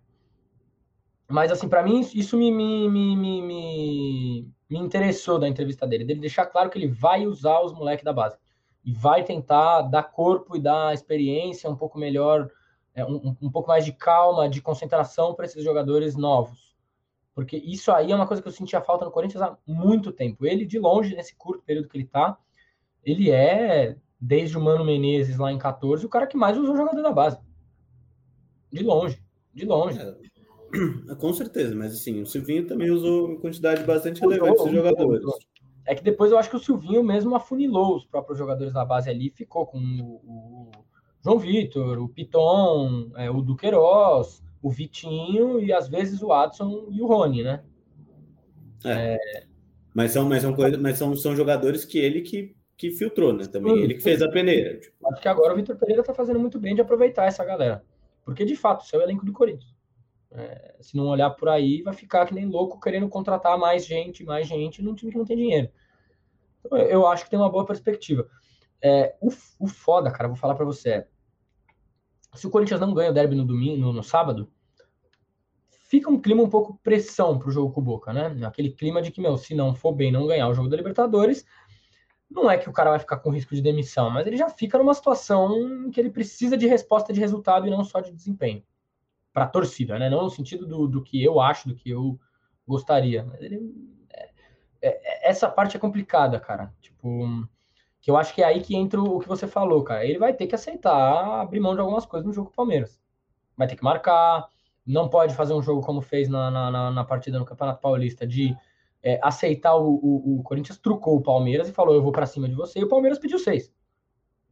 Mas, assim, para mim, isso me, me, me, me, me interessou da entrevista dele. Dele deixar claro que ele vai usar os moleques da base. E vai tentar dar corpo e dar experiência um pouco melhor, é, um, um pouco mais de calma, de concentração para esses jogadores novos. Porque isso aí é uma coisa que eu sentia falta no Corinthians há muito tempo. Ele, de longe, nesse curto período que ele tá, ele é, desde o Mano Menezes lá em 14, o cara que mais usou jogador da base. De longe, de longe. É, com certeza, mas assim, o Silvinho também usou uma quantidade bastante relevante de jogadores. É que depois eu acho que o Silvinho mesmo afunilou os próprios jogadores da base ali, ficou com o, o João Vitor, o Piton, é, o Duqueiroz, o Vitinho e às vezes o Adson e o Rony, né? É. é... Mas, são, mas, são, coisa, mas são, são jogadores que ele que que filtrou, né? Também sim, ele que fez a peneira. Tipo. Acho que agora o Vitor Pereira tá fazendo muito bem de aproveitar essa galera. Porque, de fato, isso é o elenco do Corinthians. É, se não olhar por aí, vai ficar que nem louco querendo contratar mais gente, mais gente num time que não tem dinheiro. Então, eu acho que tem uma boa perspectiva. É, o, o foda, cara, vou falar para você. É, se o Corinthians não ganha o derby no domingo, no, no sábado, fica um clima um pouco pressão pro jogo com o Boca, né? Aquele clima de que, meu, se não for bem não ganhar o jogo da Libertadores, não é que o cara vai ficar com risco de demissão, mas ele já fica numa situação que ele precisa de resposta de resultado e não só de desempenho. Para a torcida, né? Não no sentido do, do que eu acho, do que eu gostaria. Mas ele, é, é, é, essa parte é complicada, cara. Tipo, que eu acho que é aí que entra o que você falou, cara. Ele vai ter que aceitar abrir mão de algumas coisas no jogo do Palmeiras. Vai ter que marcar, não pode fazer um jogo como fez na, na, na partida no Campeonato Paulista de é, aceitar o, o, o, Corinthians trucou o Palmeiras e falou: Eu vou para cima de você. E o Palmeiras pediu seis.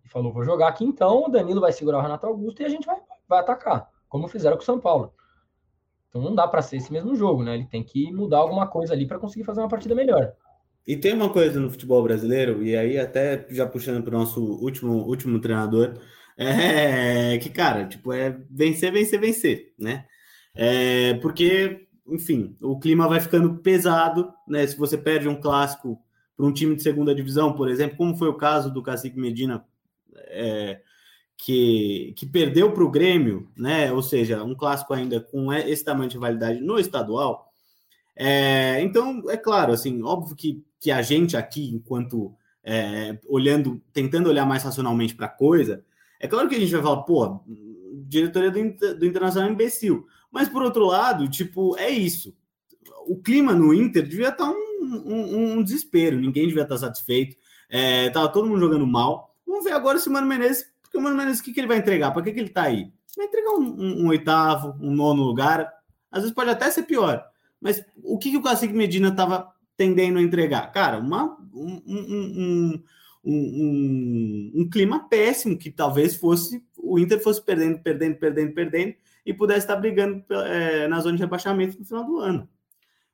E falou: Vou jogar aqui então. O Danilo vai segurar o Renato Augusto e a gente vai, vai atacar, como fizeram com o São Paulo. Então não dá para ser esse mesmo jogo, né? Ele tem que mudar alguma coisa ali para conseguir fazer uma partida melhor. E tem uma coisa no futebol brasileiro, e aí até já puxando para o nosso último, último treinador, é que, cara, tipo, é vencer, vencer, vencer, né? É, porque enfim, o clima vai ficando pesado, né? Se você perde um clássico para um time de segunda divisão, por exemplo, como foi o caso do Cacique Medina, é, que, que perdeu para o Grêmio, né? Ou seja, um clássico ainda com esse tamanho de validade no estadual. É, então, é claro, assim, óbvio que, que a gente aqui, enquanto é, olhando, tentando olhar mais racionalmente para a coisa, é claro que a gente vai falar, pô, diretoria do, do Internacional é imbecil. Mas, por outro lado, tipo, é isso. O clima no Inter devia estar tá um, um, um desespero, ninguém devia estar tá satisfeito. É, tava todo mundo jogando mal. Vamos ver agora se o Mano Menezes, porque o Mano Menezes, o que, que ele vai entregar? Para que, que ele tá aí? Vai entregar um, um, um, oitavo, um nono lugar. Às vezes pode até ser pior. Mas o que, que o Cacique Medina estava tendendo a entregar? Cara, uma, um, um, um, um, clima péssimo, que talvez fosse o Inter fosse perdendo, perdendo, perdendo, perdendo, e pudesse estar brigando é, na zona de rebaixamento no final do ano.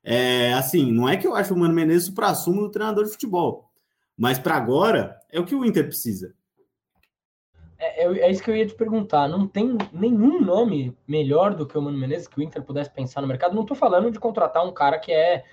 É, assim, não é que eu acho o Mano Menezes para assumo do treinador de futebol, Mas para agora, é o que o Inter precisa. É, é, é, isso que eu ia te perguntar. Não tem nenhum nome melhor do que o Mano Menezes que o Inter pudesse pensar no mercado. Não estou falando de contratar um cara que é,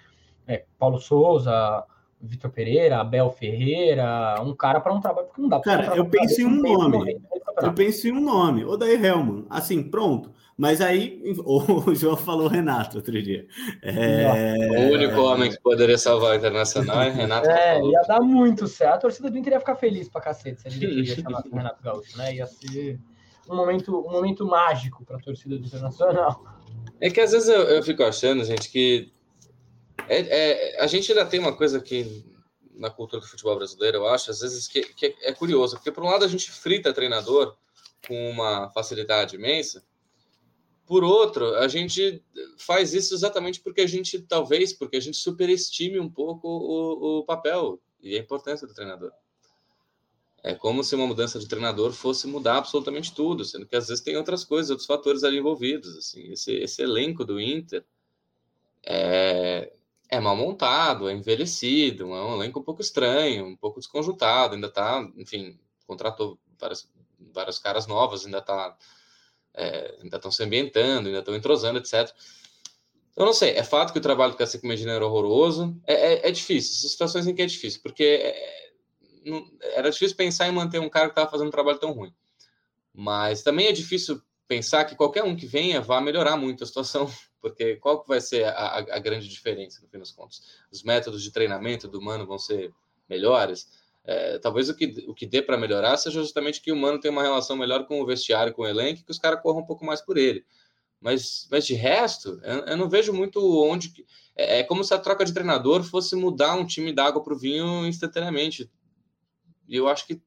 é Paulo Souza, Vitor Pereira, Abel Ferreira, um cara para um trabalho, porque não dá Cara, eu penso em um nome. Eu penso em um nome, Odair Helman. Assim, pronto. Mas aí, o João falou Renato outro dia. É... O único homem que poderia salvar o Internacional é Renato. É, ia dar muito certo. A torcida do Inter ia ficar feliz pra cacete se a gente chamasse o Renato Gaúcho, né? Ia ser um momento, um momento mágico pra torcida do Internacional. É que às vezes eu, eu fico achando, gente, que é, é, a gente ainda tem uma coisa que na cultura do futebol brasileiro, eu acho, às vezes que, que é curioso, porque por um lado a gente frita treinador com uma facilidade imensa, por outro, a gente faz isso exatamente porque a gente, talvez, porque a gente superestime um pouco o, o papel e a importância do treinador. É como se uma mudança de treinador fosse mudar absolutamente tudo, sendo que às vezes tem outras coisas, outros fatores ali envolvidos. Assim, esse, esse elenco do Inter é, é mal montado, é envelhecido, é um elenco um pouco estranho, um pouco desconjuntado, ainda tá, enfim, contratou vários, vários caras novos, ainda tá é, ainda estão se ambientando, ainda estão entrosando, etc. Eu não sei, é fato que o trabalho do Cacique Medina era horroroso, é, é, é difícil, situações em que é difícil, porque é, não, era difícil pensar em manter um cara que estava fazendo um trabalho tão ruim. Mas também é difícil pensar que qualquer um que venha vá melhorar muito a situação, porque qual que vai ser a, a grande diferença, no fim das contas? Os métodos de treinamento do humano vão ser melhores? É, talvez o que, o que dê para melhorar seja justamente que o Mano tem uma relação melhor com o vestiário, com o elenco, que os caras corram um pouco mais por ele. Mas, mas de resto, eu, eu não vejo muito onde. É, é, como se a troca de treinador fosse mudar um time da água para o vinho instantaneamente. E eu acho que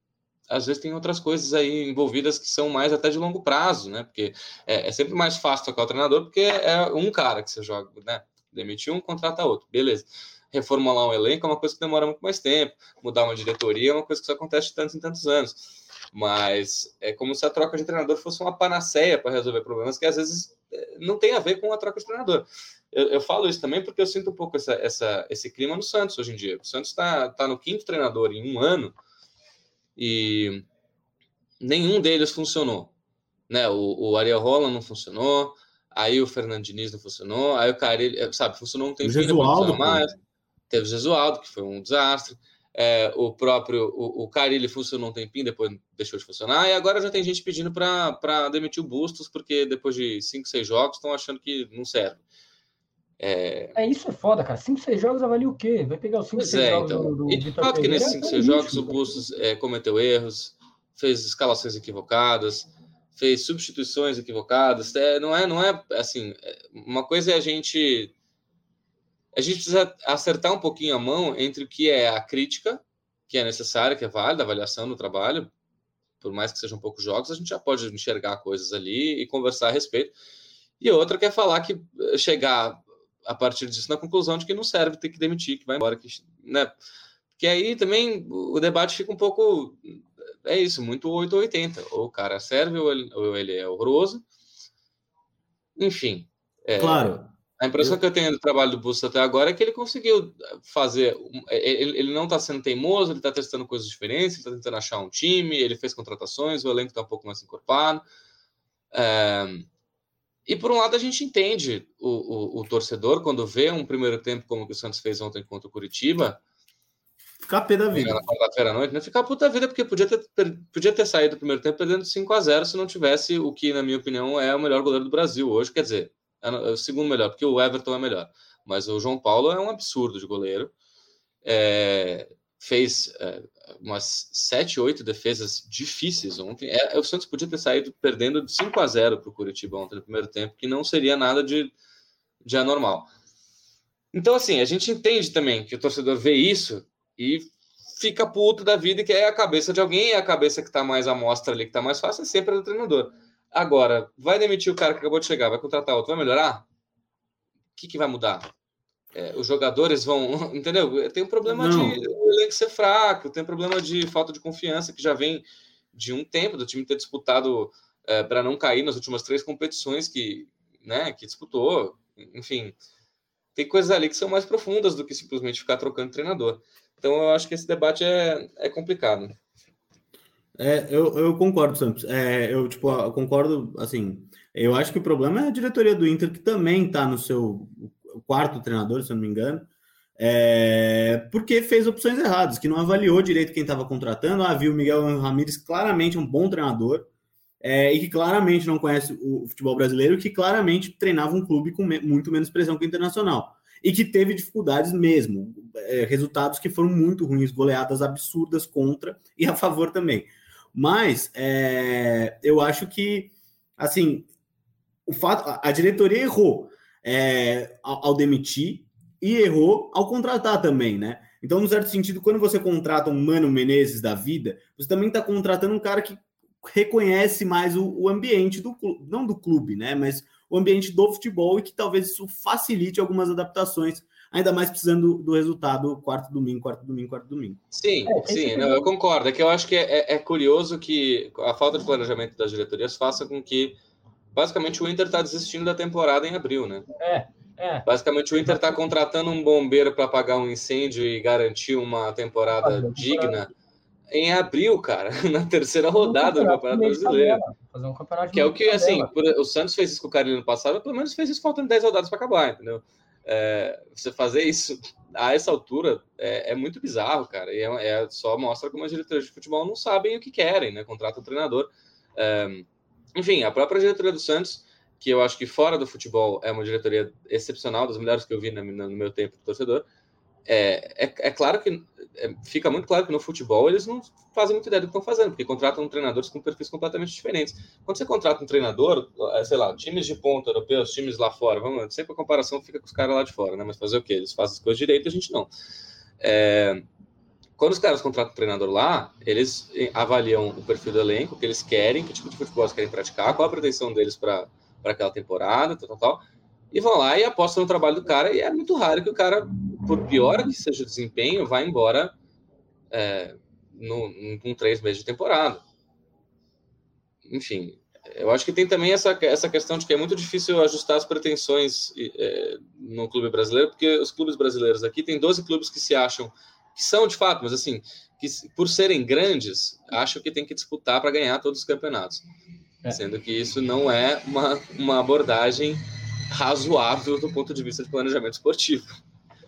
às vezes tem outras coisas aí envolvidas que são mais até de longo prazo, né? Porque é, é sempre mais fácil tocar o treinador, porque é um cara que você joga, né? Demitir um, contrata outro, beleza reformular um elenco é uma coisa que demora muito mais tempo, mudar uma diretoria é uma coisa que só acontece de tantos em tantos anos. Mas é como se a troca de treinador fosse uma panaceia para resolver problemas que às vezes é, não tem a ver com a troca de treinador. Eu, eu, falo isso também porque eu sinto um pouco essa, essa, esse clima no Santos hoje em dia. O Santos está tá no quinto treinador em um ano e nenhum deles funcionou. Né? O, o Ariel Roland não funcionou, aí o Fernando Diniz não funcionou, aí o Carilli, sabe, funcionou um tempinho, não funcionou mais. Teve o Jesualdo, que foi um desastre. É, o próprio o, o Carilli funcionou um tempinho, depois deixou de funcionar, e agora já tem gente pedindo para demitir o Bustos, porque depois de 5, 6 jogos estão achando que não serve. É... é... isso é foda, cara. 5, 6 jogos avalia o quê? Vai pegar os 5, 6 é, jogos então. do, do E de fato que nesses 5, 6 jogos o Bustos é, cometeu erros, fez escalações equivocadas, fez substituições equivocadas. É, não é, não é assim. É, uma coisa é a gente a gente precisa acertar um pouquinho a mão entre o que é a crítica, que é necessária, que é válida, a avaliação do trabalho, por mais que sejam poucos jogos, a gente já pode enxergar coisas ali e conversar a respeito. E outra que é falar que eh, chegar a partir disso na conclusão de que não serve, ter que demitir, que vai embora, que, né? Porque aí também o debate fica um pouco é isso, muito 880. Ou o cara serve ou ele, ou ele é horroroso. Enfim. É, claro. A impressão eu... que eu tenho do trabalho do Bustos até agora é que ele conseguiu fazer. É, ele, ele não está sendo teimoso, ele está testando coisas diferentes, ele está tentando achar um time, ele fez contratações, o elenco está um pouco mais encorpado. É... E por um lado a gente entende o, o, o, torcedor quando vê um primeiro tempo como que o Santos fez ontem contra o Curitiba. Ficar pé da vida. Na quarta-feira à noite, não ficar puta vida, porque podia ter, podia ter saído do primeiro tempo perdendo 5 a 0 se não tivesse o que, na minha opinião, é o melhor goleiro do Brasil hoje. Quer dizer, é, é o segundo melhor, porque o Everton é melhor. Mas o João Paulo é um absurdo de goleiro. É, fez é, umas sete, oito defesas difíceis ontem. É, o Santos podia ter saído perdendo de 5 a 0 para o Curitiba ontem no primeiro tempo, que não seria nada de, de anormal. Então, assim, a gente entende também que o torcedor vê isso e fica puto da vida que é a cabeça de alguém, e a cabeça que está mais à mostra ali, que está mais fácil, é sempre a do treinador. Agora, vai demitir o cara que acabou de chegar, vai contratar outro, vai melhorar? O que, que vai mudar? É, os jogadores vão. Entendeu? Tem um problema Não. de o elenco ser fraco, tem um problema de falta de confiança que já vem de um tempo, do time ter disputado é, para não cair nas últimas três competições que, né, que disputou. Enfim, tem coisas ali que são mais profundas do que simplesmente ficar trocando treinador. Então eu acho que esse debate é, é complicado. É, eu, eu concordo, Santos. É, eu, tipo, eu concordo, assim, eu acho que o problema é a diretoria do Inter, que também está no seu quarto treinador, se eu não me engano, é, porque fez opções erradas, que não avaliou direito quem estava contratando. Ah, viu o Miguel Ramírez claramente um bom treinador, é, e que claramente não conhece o futebol brasileiro, que claramente treinava um clube com me muito menos pressão que o Internacional. E que teve dificuldades mesmo, é, resultados que foram muito ruins, goleadas absurdas contra e a favor também. Mas é, eu acho que, assim, o fato, a diretoria errou é, ao, ao demitir e errou ao contratar também, né? Então, no certo sentido, quando você contrata um Mano Menezes da vida, você também está contratando um cara que reconhece mais o, o, ambiente do clube, não do clube, né? Mas o ambiente do futebol e que talvez isso facilite algumas adaptações, ainda mais precisando do, do resultado quarto domingo, quarto domingo, quarto domingo. Sim, é, sim, não, eu concordo. É que eu acho que é, é, curioso que a falta de planejamento das diretorias faça com que basicamente o Inter está desistindo da temporada em abril, né? É. É. Basicamente, o Inter está contratando um bombeiro para apagar um incêndio e garantir uma temporada digna em abril, cara, na terceira rodada do Campeonato Brasileiro. Fazer um campeonato que é o que, assim, o Santos fez isso com o Carlinhos no passado, pelo menos fez isso faltando 10 rodadas para acabar, entendeu? É, você fazer isso a essa altura é, é muito bizarro, cara, e é, é, só mostra como as diretores de futebol não sabem o que querem, né? Contrata o treinador. É, enfim, a própria diretoria do Santos, que eu acho que fora do futebol é uma diretoria excepcional, das melhores que eu vi no, meu tempo de torcedor, é, é, é, claro que é, fica muito claro que no futebol eles não fazem muita ideia do que estão fazendo, porque contratam treinadores com perfis completamente diferentes. Quando você contrata um treinador, é, sei lá, times de ponta europeus, times lá fora, vamos, sempre a comparação fica com os caras lá de fora, né? Mas fazer o quê? Eles fazem as coisas direito, a gente não. É, quando os caras contratam um treinador lá, eles avaliam o perfil do elenco, o que eles querem, que tipo de futebol eles querem praticar, qual a pretensão deles para aquela temporada, tal, tal, tal e vão lá e apostam no trabalho do cara, e é muito raro que o cara, por pior que seja o desempenho, vá embora é, no, com três meses de temporada. Enfim, eu acho que tem também essa, essa questão de que é muito difícil ajustar as pretensões é, no clube brasileiro, porque os clubes brasileiros aqui tem 12 clubes que se acham, que são de fato, mas assim, que por serem grandes, acham que tem que disputar para ganhar todos os campeonatos. É. Sendo que isso não é uma, uma abordagem razoável do ponto de vista de planejamento esportivo.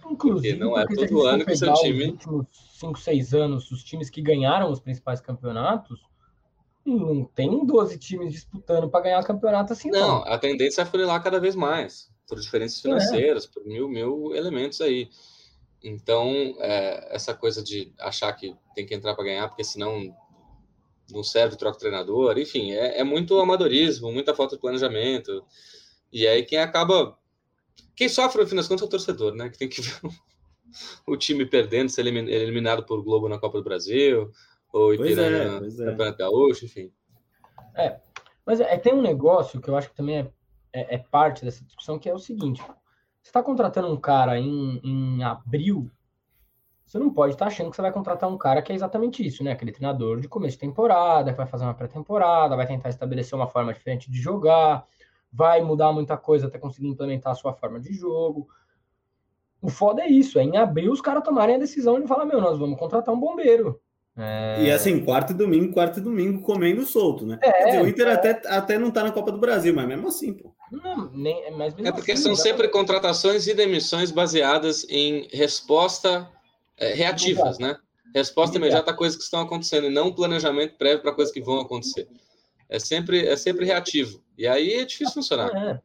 Inclusive, porque não é todo ano que seu time. Nos últimos 5, 6 anos, os times que ganharam os principais campeonatos, não tem 12 times disputando para ganhar campeonato assim, não. Não, a tendência é funilar cada vez mais, por diferenças é. financeiras, é. por mil, mil elementos aí. Então, é, essa coisa de achar que tem que entrar para ganhar, porque senão não serve, troca o treinador, enfim, é, é muito amadorismo, muita falta de planejamento. E aí quem acaba. Quem sofre, no fim das contas, é o torcedor, né? Que tem que ver o time perdendo, ser eliminado por Globo na Copa do Brasil, ou Ipiranga pois é, Campeonato é. Gaúcho, enfim. É, mas é, tem um negócio que eu acho que também é, é, é parte dessa discussão, que é o seguinte: você está contratando um cara em, em abril, você não pode estar tá achando que você vai contratar um cara que é exatamente isso, né? Aquele treinador de começo de temporada, que vai fazer uma pré-temporada, vai tentar estabelecer uma forma diferente de jogar, vai mudar muita coisa até conseguir implementar a sua forma de jogo. O foda é isso, é em abril os caras tomarem a decisão de falar, meu, nós vamos contratar um bombeiro. É... E assim, quarto e domingo, quarto e domingo comendo solto, né? É, dizer, o Inter é... até, até não tá na Copa do Brasil, mas mesmo assim, pô. Não, nem, mas é porque assim, são sempre contratações e demissões baseadas em resposta é, reativas, né? Resposta imediata a coisas que estão acontecendo, e não um planejamento prévio para coisas que vão acontecer. É sempre, é sempre reativo. E aí é difícil funcionar. É.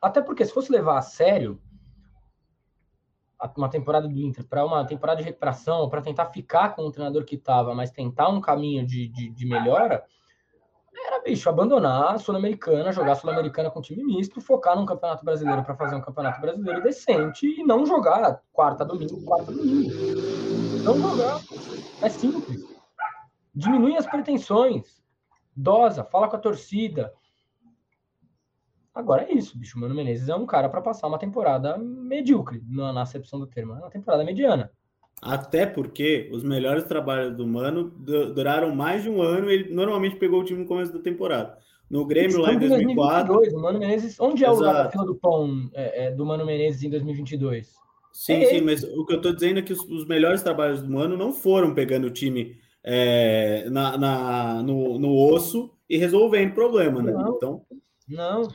Até porque se fosse levar a sério uma temporada do Inter para uma temporada de recuperação, para tentar ficar com o treinador que estava, mas tentar um caminho de, de, de melhora, bicho, abandonar a Sul-Americana, jogar Sul-Americana com time misto, focar num campeonato brasileiro para fazer um campeonato brasileiro decente e não jogar quarta domingo, quarta domingo. Não jogar. É simples. Diminui as pretensões. Dosa, fala com a torcida. Agora é isso, bicho. Mano Menezes é um cara para passar uma temporada medíocre, na, na acepção do termo, uma temporada mediana. Até porque os melhores trabalhos do Mano duraram mais de um ano. Ele normalmente pegou o time no começo da temporada. No Grêmio lá em 2004. 2022, o Mano Menezes, onde é Exato. o lugar da fila do pão é, é, do Mano Menezes em 2022? Sim, é sim, mas o que eu estou dizendo é que os, os, melhores trabalhos do ano não foram pegando o time é, na, na no, no, osso e resolvendo problema, né? Não, então... não.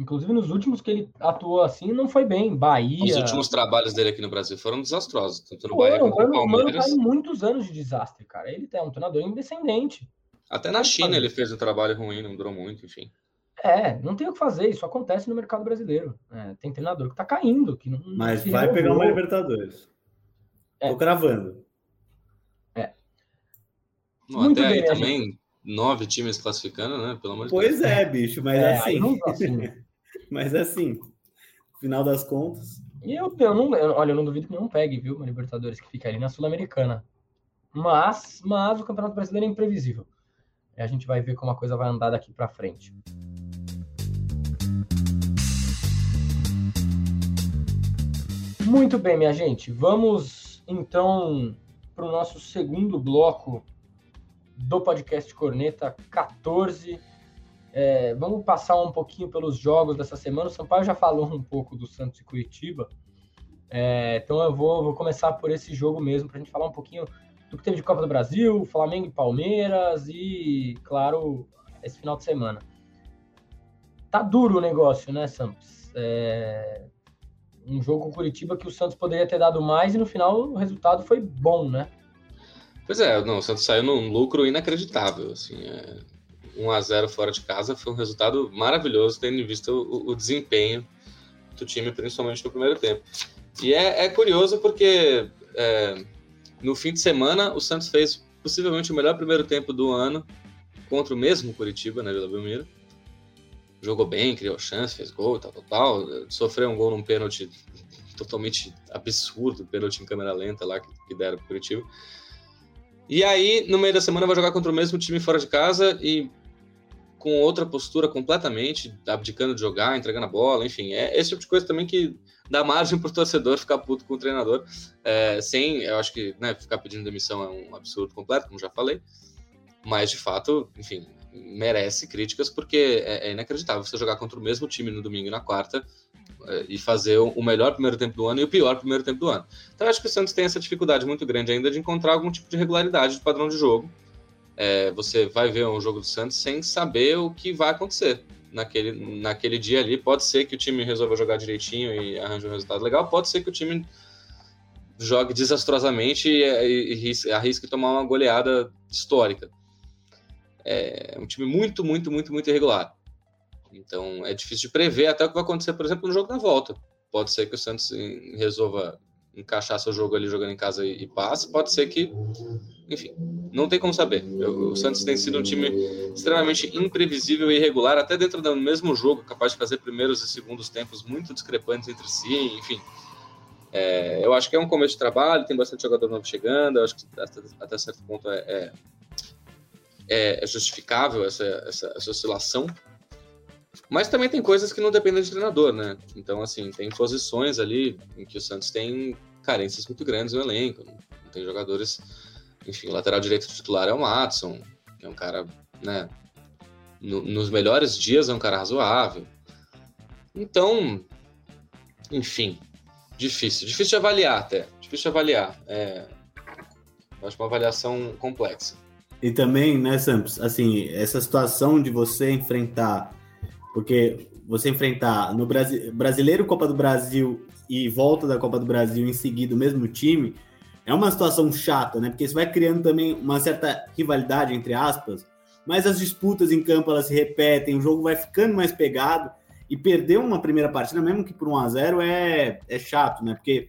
Inclusive, nos últimos que ele atuou assim, não foi bem. Bahia. Os últimos trabalhos dele aqui no Brasil foram desastrosos, tanto no Bahia quanto no Palmeiras. O Mano tá muitos anos de desastre, cara. Ele é um treinador indescendente. Até na China ele fez um trabalho ruim, não durou muito, enfim. É, não tem o que fazer, isso acontece no mercado brasileiro. É, tem treinador que tá caindo. Que não, Mas vai pegar uma Libertadores. É. Tô cravando. É. Não, Muito até bem, aí também, gente. nove times classificando, né? Pelo amor de Deus. Pois é, bicho, mas é, assim. assim. mas assim, final das contas. E eu, eu não, eu, olha, eu não duvido que não pegue, viu, uma Libertadores que fica ali na Sul-Americana. Mas, mas o Campeonato Brasileiro é imprevisível. E a gente vai ver como a coisa vai andar daqui para frente. Muito bem, minha gente. Vamos então para o nosso segundo bloco do podcast Corneta 14 é, vamos passar um pouquinho pelos jogos dessa semana. O Sampaio já falou um pouco do Santos e Curitiba. É, então eu vou, vou, começar por esse jogo mesmo, para a gente falar um pouquinho do que teve de Copa do Brasil, Flamengo e Palmeiras e, claro, esse final de semana. Tá duro o negócio, né, Santos? É, um jogo com Curitiba que o Santos poderia ter dado mais e no final o resultado foi bom, né? Pois é, não, o Santos saiu num lucro inacreditável, assim, é 1 a 0 fora de casa foi um resultado maravilhoso, tendo em vista o, o desempenho do time, principalmente no primeiro tempo. E é, é curioso porque é, no fim de semana o Santos fez possivelmente o melhor primeiro tempo do ano contra o mesmo Curitiba, na né, Vila Belmiro. Jogou bem, criou chance, fez gol, tal, tal, tal. Sofreu um gol num pênalti totalmente absurdo, pênalti em câmera lenta lá que, que deram pro Curitiba. E aí, no meio da semana, vai jogar contra o mesmo time fora de casa e com outra postura completamente, abdicando de jogar, entregando a bola, enfim, é esse tipo de coisa também que dá margem para o torcedor ficar puto com o treinador, é, sem, eu acho que né, ficar pedindo demissão é um absurdo completo, como já falei, mas de fato, enfim, merece críticas porque é, é inacreditável você jogar contra o mesmo time no domingo e na quarta é, e fazer o melhor primeiro tempo do ano e o pior primeiro tempo do ano. Então eu acho que o Santos tem essa dificuldade muito grande ainda de encontrar algum tipo de regularidade de padrão de jogo, é, você vai ver um jogo do Santos sem saber o que vai acontecer naquele, naquele dia ali. Pode ser que o time resolva jogar direitinho e arranje um resultado legal, pode ser que o time jogue desastrosamente e, e, e arrisque tomar uma goleada histórica. É um time muito, muito, muito, muito irregular. Então é difícil de prever até o que vai acontecer, por exemplo, no jogo da volta. Pode ser que o Santos resolva encaixar seu jogo ali jogando em casa e, e passe, pode ser que enfim, não tem como saber. O Santos tem sido um time extremamente imprevisível e irregular, até dentro do mesmo jogo, capaz de fazer primeiros e segundos tempos muito discrepantes entre si, enfim. É, eu acho que é um começo de trabalho, tem bastante jogador novo chegando, eu acho que até, até certo ponto é, é, é, é justificável essa, essa, essa oscilação. Mas também tem coisas que não dependem de treinador, né? Então, assim, tem posições ali em que o Santos tem carências muito grandes no elenco, não tem jogadores enfim, lateral direito titular é o Matson, que é um cara, né? No, nos melhores dias é um cara razoável. Então, enfim, difícil. Difícil de avaliar até. Difícil de avaliar. É, acho uma avaliação complexa. E também, né, Sampos, assim, essa situação de você enfrentar, porque você enfrentar no Brasil, brasileiro Copa do Brasil e volta da Copa do Brasil em seguida o mesmo time, é uma situação chata, né? Porque isso vai criando também uma certa rivalidade, entre aspas, mas as disputas em campo elas se repetem, o jogo vai ficando mais pegado e perder uma primeira partida, mesmo que por 1 a 0 é, é chato, né? Porque,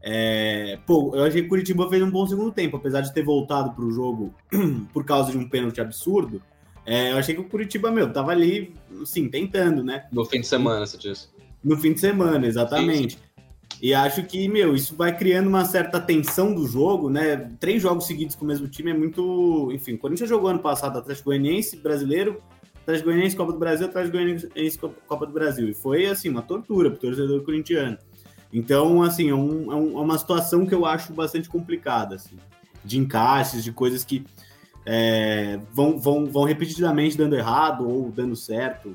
é, pô, eu achei que o Curitiba fez um bom segundo tempo, apesar de ter voltado para o jogo por causa de um pênalti absurdo. É, eu achei que o Curitiba, meu, tava ali, sim, tentando, né? No fim de semana, você disse. No fim de semana, exatamente. Sim, sim. E acho que, meu, isso vai criando uma certa tensão do jogo, né? Três jogos seguidos com o mesmo time é muito. Enfim, o Corinthians jogou ano passado Atlético Goianiense, brasileiro, Atlético Goianiense, Copa do Brasil, Atlético Goianiense, Copa do Brasil. E foi, assim, uma tortura pro torcedor corintiano. Então, assim, é, um, é, um, é uma situação que eu acho bastante complicada, assim, de encaixes, de coisas que é, vão, vão, vão repetidamente dando errado ou dando certo.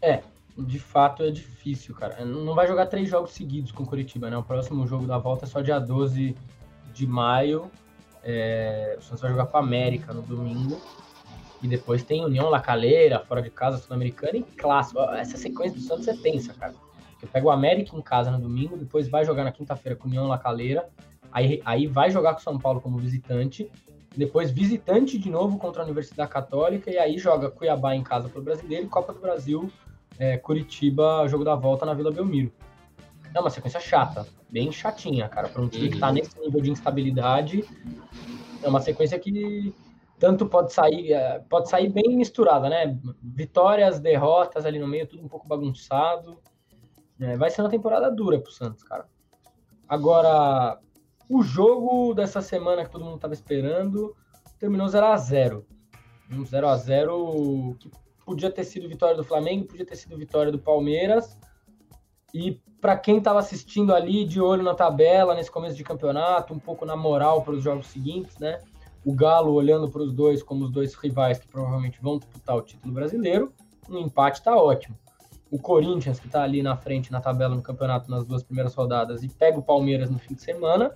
É, de fato é difícil, cara. Não vai jogar três jogos seguidos com o Curitiba, né? O próximo jogo da volta é só dia 12 de maio. É... O Santos vai jogar com a América no domingo. E depois tem União La Calera, fora de casa, Sul-Americana e Clássico. Essa sequência do Santos é tensa, cara. Porque pega o América em casa no domingo, depois vai jogar na quinta-feira com União La Calera, aí, aí vai jogar com São Paulo como visitante, depois visitante de novo contra a Universidade Católica, e aí joga Cuiabá em casa para o Brasileiro e Copa do Brasil, é, Curitiba, jogo da volta na Vila Belmiro. É uma sequência chata, bem chatinha, cara. Para um time que está nesse nível de instabilidade, é uma sequência que tanto pode sair, é, pode sair bem misturada, né? Vitórias, derrotas ali no meio, tudo um pouco bagunçado. É, vai ser uma temporada dura pro Santos, cara. Agora, o jogo dessa semana que todo mundo estava esperando terminou 0 a 0 Um 0 a 0 que podia ter sido vitória do Flamengo, podia ter sido vitória do Palmeiras. E para quem estava assistindo ali de olho na tabela, nesse começo de campeonato, um pouco na moral para os jogos seguintes, né? o Galo olhando para os dois como os dois rivais que provavelmente vão disputar o título brasileiro, um empate está ótimo. O Corinthians, que está ali na frente na tabela no campeonato nas duas primeiras rodadas, e pega o Palmeiras no fim de semana.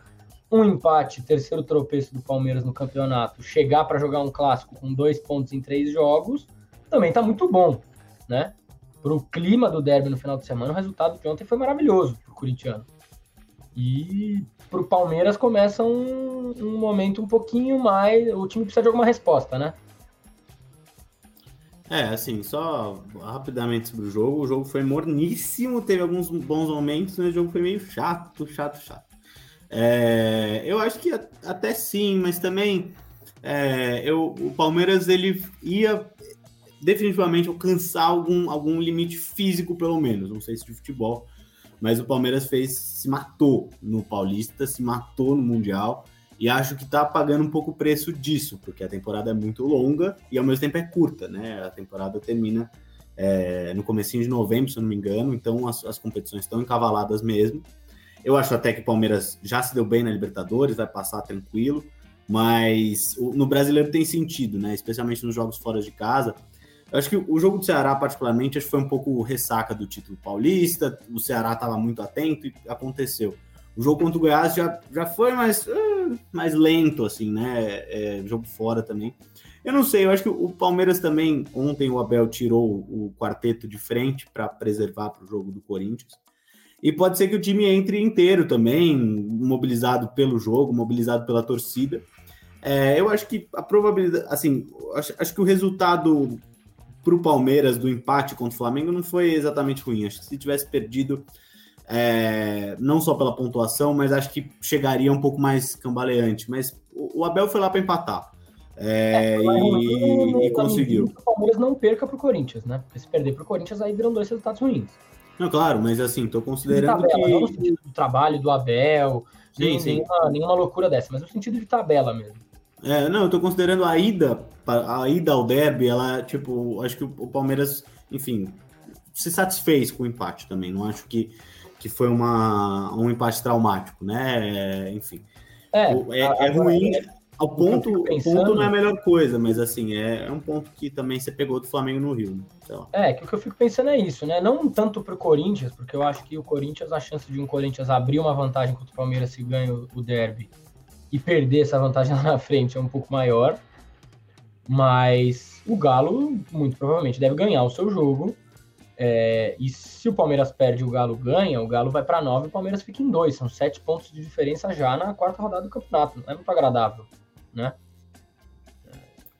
Um empate, terceiro tropeço do Palmeiras no campeonato, chegar para jogar um clássico com dois pontos em três jogos, também está muito bom, né? Para o clima do derby no final de semana, o resultado de ontem foi maravilhoso para o corintiano. E para o Palmeiras começa um, um, momento um pouquinho mais. O time precisa de alguma resposta, né? É, assim, só rapidamente sobre o jogo. O jogo foi morníssimo, teve alguns bons momentos, mas o jogo foi meio chato, chato, chato. É, eu acho que até sim, mas também é, eu, o Palmeiras ele ia definitivamente alcançar algum, algum limite físico, pelo menos. Não sei se de futebol, mas o Palmeiras fez, se matou no Paulista, se matou no Mundial, e acho que tá pagando um pouco o preço disso, porque a temporada é muito longa e ao mesmo tempo é curta, né? A temporada termina é, no comecinho de novembro, se eu não me engano, então as, as competições estão encavaladas mesmo. Eu acho até que o Palmeiras já se deu bem na Libertadores, vai passar tranquilo, mas no brasileiro tem sentido, né? Especialmente nos jogos fora de casa. Eu acho que o jogo do Ceará, particularmente, acho que foi um pouco ressaca do título paulista. O Ceará estava muito atento e aconteceu. O jogo contra o Goiás já, já foi mais, uh, mais lento, assim, né? É, jogo fora também. Eu não sei, eu acho que o Palmeiras também, ontem o Abel tirou o quarteto de frente para preservar para o jogo do Corinthians. E pode ser que o time entre inteiro também, mobilizado pelo jogo, mobilizado pela torcida. É, eu acho que a probabilidade, assim, acho, acho que o resultado para o Palmeiras do empate contra o Flamengo não foi exatamente ruim. Acho que se tivesse perdido, é, não só pela pontuação, mas acho que chegaria um pouco mais cambaleante. Mas o, Abel foi lá para empatar. É, é, e, e conseguiu. Que o Palmeiras não perca para o Corinthians, né? Porque se perder para o Corinthians, aí viram dois resultados ruins. Não, claro, mas assim, estou considerando tabela, que. Não no sentido do trabalho do Abel, sim, nem, sim. Nenhuma, nenhuma loucura dessa, mas no sentido de tabela mesmo. É, não, eu tô considerando a ida, a ida ao derby, ela, tipo, acho que o Palmeiras, enfim, se satisfez com o empate também. Não acho que, que foi uma, um empate traumático, né? Enfim. É, é, é ruim. É, ao ponto, pensando... ponto não é a melhor coisa, mas assim, é, é um ponto que também você pegou do Flamengo no Rio. Né? É, que o que eu fico pensando é isso, né? Não tanto pro Corinthians, porque eu acho que o Corinthians, a chance de um Corinthians abrir uma vantagem contra o Palmeiras se ganha o derby e perder essa vantagem lá na frente é um pouco maior. Mas o Galo, muito provavelmente, deve ganhar o seu jogo. É, e se o Palmeiras perde e o Galo ganha, o Galo vai para 9 e o Palmeiras fica em 2. São 7 pontos de diferença já na quarta rodada do campeonato. Não é muito agradável, né?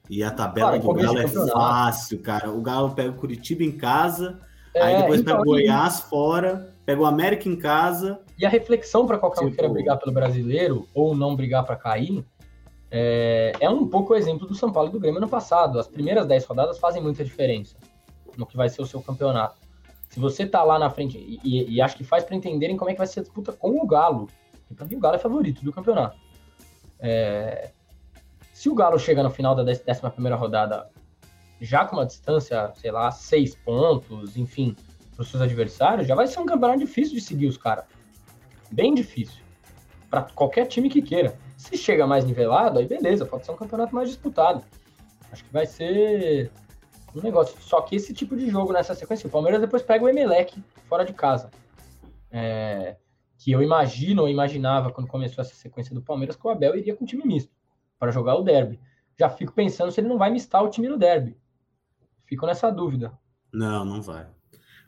E a tabela claro, do Galo é fácil, cara. O Galo pega o Curitiba em casa, é, aí depois então, pega o Goiás fora, pega o América em casa, e a reflexão para qualquer tipo... um que queira brigar pelo brasileiro ou não brigar para cair é, é, um pouco o exemplo do São Paulo e do Grêmio no passado. As primeiras 10 rodadas fazem muita diferença no que vai ser o seu campeonato. Se você tá lá na frente, e, e acho que faz para entenderem como é que vai ser a disputa com o Galo, que para mim o Galo é favorito do campeonato. É, se o Galo chega no final da 11 rodada já com uma distância, sei lá, seis pontos, enfim, para os seus adversários, já vai ser um campeonato difícil de seguir os caras bem difícil para qualquer time que queira. Se chega mais nivelado, aí beleza, pode ser um campeonato mais disputado. Acho que vai ser um negócio. Só que esse tipo de jogo nessa sequência, o Palmeiras depois pega o Emelec fora de casa. É, que eu imagino, ou imaginava quando começou essa sequência do Palmeiras, que o Abel iria com time misto para jogar o derby. Já fico pensando se ele não vai mistar o time no derby. Fico nessa dúvida. Não, não vai.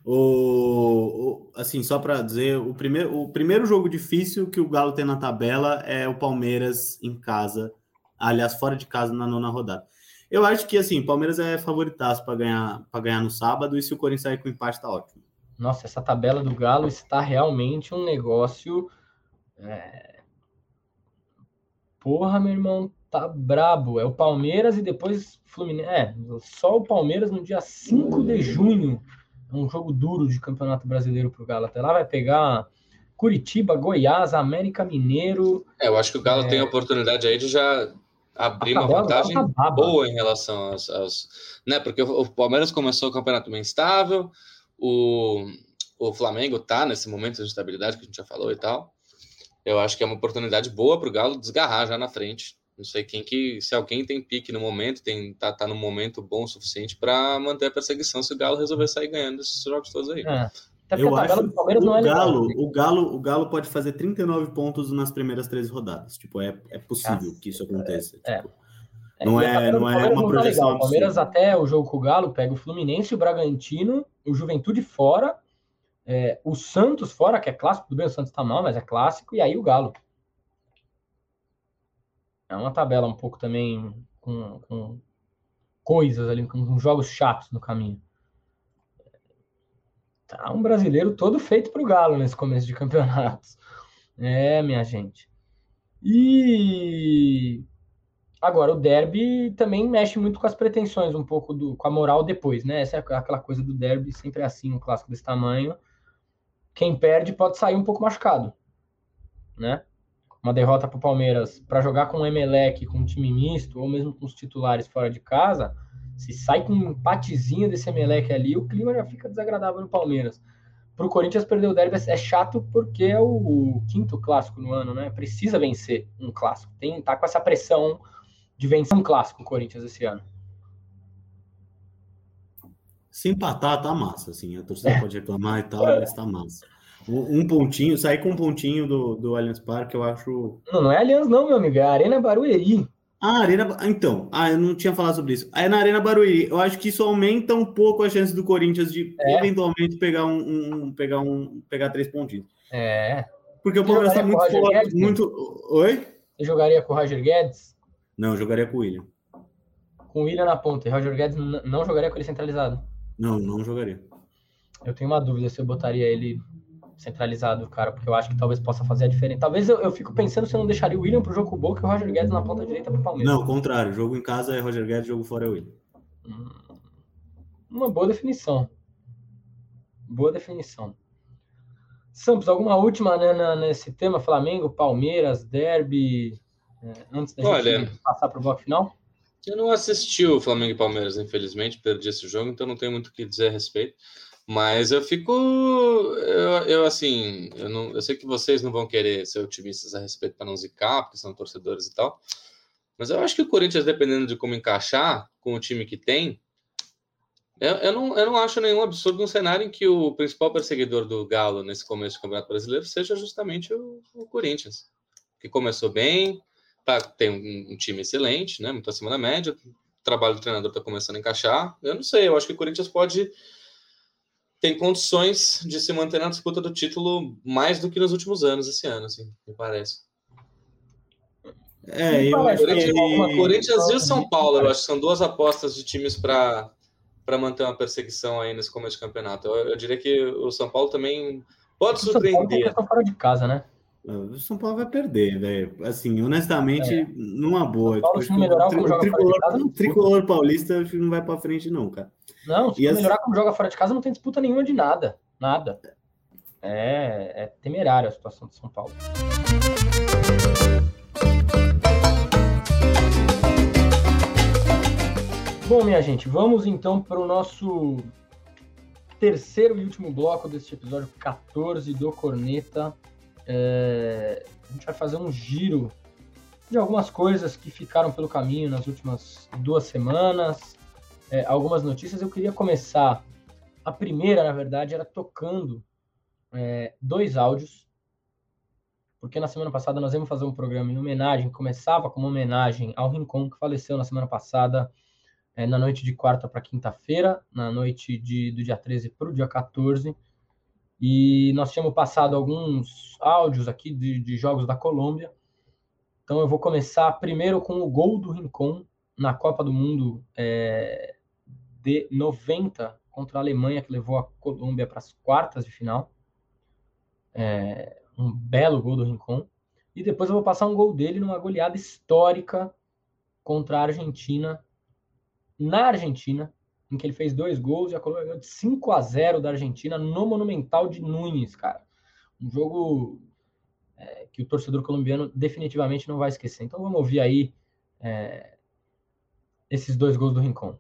O, o assim, só para dizer, o primeiro, o primeiro jogo difícil que o Galo tem na tabela é o Palmeiras em casa, aliás, fora de casa na nona rodada. Eu acho que assim, o Palmeiras é favoritaço para ganhar, para ganhar no sábado e se o Corinthians sair com empate tá ótimo. Nossa, essa tabela do Galo está realmente um negócio é... Porra, meu irmão, tá brabo. É o Palmeiras e depois Fluminense. É, só o Palmeiras no dia 5 de junho. É um jogo duro de Campeonato Brasileiro pro Galo. Até lá vai pegar Curitiba, Goiás, América Mineiro. É, eu acho que o Galo é... tem a oportunidade aí de já abrir uma vantagem tá boa em relação aos, aos, né? Porque o Palmeiras começou o campeonato bem estável, o, o Flamengo tá nesse momento de estabilidade que a gente já falou e tal. Eu acho que é uma oportunidade boa para o Galo desgarrar já na frente. Não sei quem que, se alguém tem pique no momento, tem tá, tá no momento bom o suficiente para manter a perseguição se o Galo resolver sair ganhando esses jogos todos aí. É. Eu acho o é Galo, o Galo, o Galo pode fazer 39 pontos nas primeiras 13 rodadas. Tipo, é, é possível que isso aconteça. É. Tipo, é. Não é, não é uma tá projeção. O Palmeiras até o jogo com o Galo pega o Fluminense, o Bragantino, o Juventude fora, é, o Santos fora, que é clássico, tudo bem, o Santos tá mal, mas é clássico, e aí o Galo. É uma tabela um pouco também com, com coisas ali, com, jogos chatos no caminho. Tá um brasileiro todo feito para o Galo nesse começo de campeonatos. É, minha gente. E agora o derby também mexe muito com as pretensões, um pouco do, com a moral depois, né? Essa é aquela coisa do derby, sempre é assim, um clássico desse tamanho. Quem perde pode sair um pouco machucado, né? Uma derrota para o Palmeiras para jogar com o Emelec, com um time misto, ou mesmo com os titulares fora de casa, se sai com um empatezinho desse Emelec ali, o clima já fica desagradável no Palmeiras. Para o Corinthians perder o derby é chato porque é o quinto clássico no ano, né? Precisa vencer um clássico. Tem, tá com essa pressão de vencer um clássico o Corinthians esse ano. Se empatar, tá massa, assim. A torcida é. pode reclamar e tal, mas tá massa. Um pontinho, sair com um pontinho do, do Allianz Parque, eu acho. Não, não é Allianz, não, meu amigo, é Arena Barueri. Ah, Arena. Então, ah, eu não tinha falado sobre isso. É na Arena Barueri. Eu acho que isso aumenta um pouco a chance do Corinthians de é. eventualmente pegar um, um, pegar um, pegar três pontinhos. É. Porque o Palmeiras está muito forte, muito. Oi? Você jogaria com o Roger Guedes? Não, eu jogaria com o William. Com o William na ponta. E Roger Guedes não jogaria com ele centralizado? Não, não jogaria. Eu tenho uma dúvida se eu botaria ele centralizado, cara, porque eu acho que talvez possa fazer a diferença. Talvez eu, eu fico pensando se eu não deixaria o William pro jogo com o Boca e o Roger Guedes na ponta direita pro Palmeiras. Não, contrário. Jogo em casa é Roger Guedes, jogo fora é William. Hum, uma boa definição. Boa definição. Sampos, alguma última né, nesse tema? Flamengo, Palmeiras, Derby, é, antes da Olha, gente passar para o bloco final? Eu não assisti o Flamengo e Palmeiras, infelizmente, perdi esse jogo, então não tenho muito o que dizer a respeito. Mas eu fico. Eu, eu assim, eu, não, eu sei que vocês não vão querer ser otimistas a respeito para não zicar, porque são torcedores e tal. Mas eu acho que o Corinthians, dependendo de como encaixar com o time que tem, eu, eu, não, eu não acho nenhum absurdo um cenário em que o principal perseguidor do Galo nesse começo do Campeonato Brasileiro seja justamente o, o Corinthians, que começou bem, tá, tem um, um, time excelente, né, muito acima da média, o trabalho do treinador está começando a encaixar. Eu não sei, eu acho que o Corinthians pode tem condições de se manter na disputa do título mais do que nos últimos anos esse ano, assim, me parece. É, eu acho que... Corinthians e o São Paulo, eu acho que são duas apostas de times para para manter uma perseguição aí nesse começo de campeonato. Eu, eu diria que o São Paulo também pode surpreender. São Paulo fora de casa, né? O São Paulo vai perder, velho. Assim, honestamente, é. numa boa. Paulo, tipo, melhorar o, tricolor, casa, tricolor paulista não vai para frente, não, cara. Não, se melhorar assim... como joga fora de casa, não tem disputa nenhuma de nada. Nada. É, é temerária a situação de São Paulo. Bom, minha gente, vamos então para o nosso terceiro e último bloco deste episódio 14 do Corneta. É, a gente vai fazer um giro de algumas coisas que ficaram pelo caminho nas últimas duas semanas, é, algumas notícias. Eu queria começar. A primeira, na verdade, era tocando é, dois áudios, porque na semana passada nós íamos fazer um programa em homenagem, começava como homenagem ao Rincon, que faleceu na semana passada, é, na noite de quarta para quinta-feira, na noite de, do dia 13 para o dia 14. E nós tínhamos passado alguns áudios aqui de, de jogos da Colômbia. Então eu vou começar primeiro com o gol do Rincon na Copa do Mundo é, de 90 contra a Alemanha, que levou a Colômbia para as quartas de final. É, um belo gol do Rincon. E depois eu vou passar um gol dele numa goleada histórica contra a Argentina, na Argentina, em que ele fez dois gols e a Colômbia ganhou de 5 a 0 da Argentina no Monumental de Nunes, cara. Um jogo é, que o torcedor colombiano definitivamente não vai esquecer. Então vamos ouvir aí é, esses dois gols do Rincón.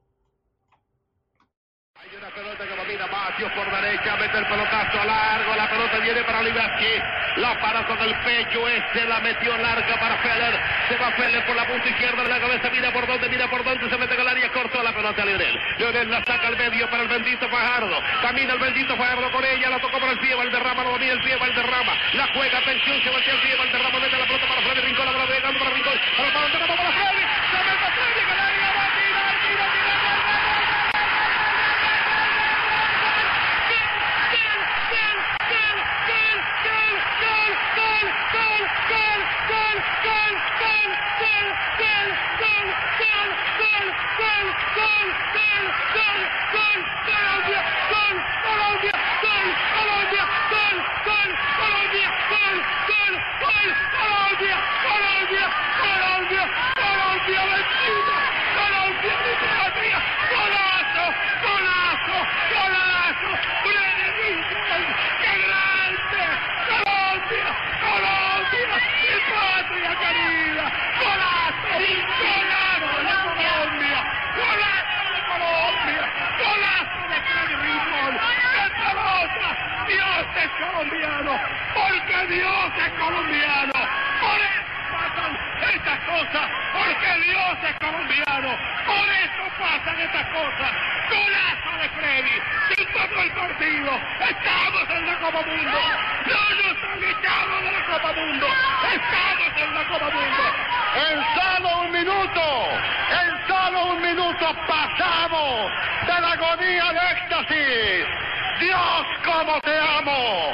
Por derecha, mete el pelotazo largo, la pelota viene para Olivaski, la para con el pecho, este la metió larga para Feller, se va Feller por la punta izquierda de la cabeza, mira por dónde, mira por dónde, se mete con el cortó la pelota a Lionel, Lionel la saca al medio para el bendito Fajardo, camina el bendito Fajardo con ella, la tocó por el pie, Valderrama, no domina el pie, Valderrama, la juega, atención, se voltea el pie, Valderrama mete la pelota para Freddy Rincón, la pelota llegando para Rincón, para Valderrama, para Freddy, gol, gol, gol, gol. Porque Dios es colombiano. Por eso pasan estas cosas. Golazo de Freddy, sin todo el partido. Estamos en la Copa Mundo. No nos han echado de la Copa Mundo. Estamos en la Copa Mundo. En solo un minuto, en solo un minuto pasamos de la agonía de éxtasis. Dios, cómo te amo.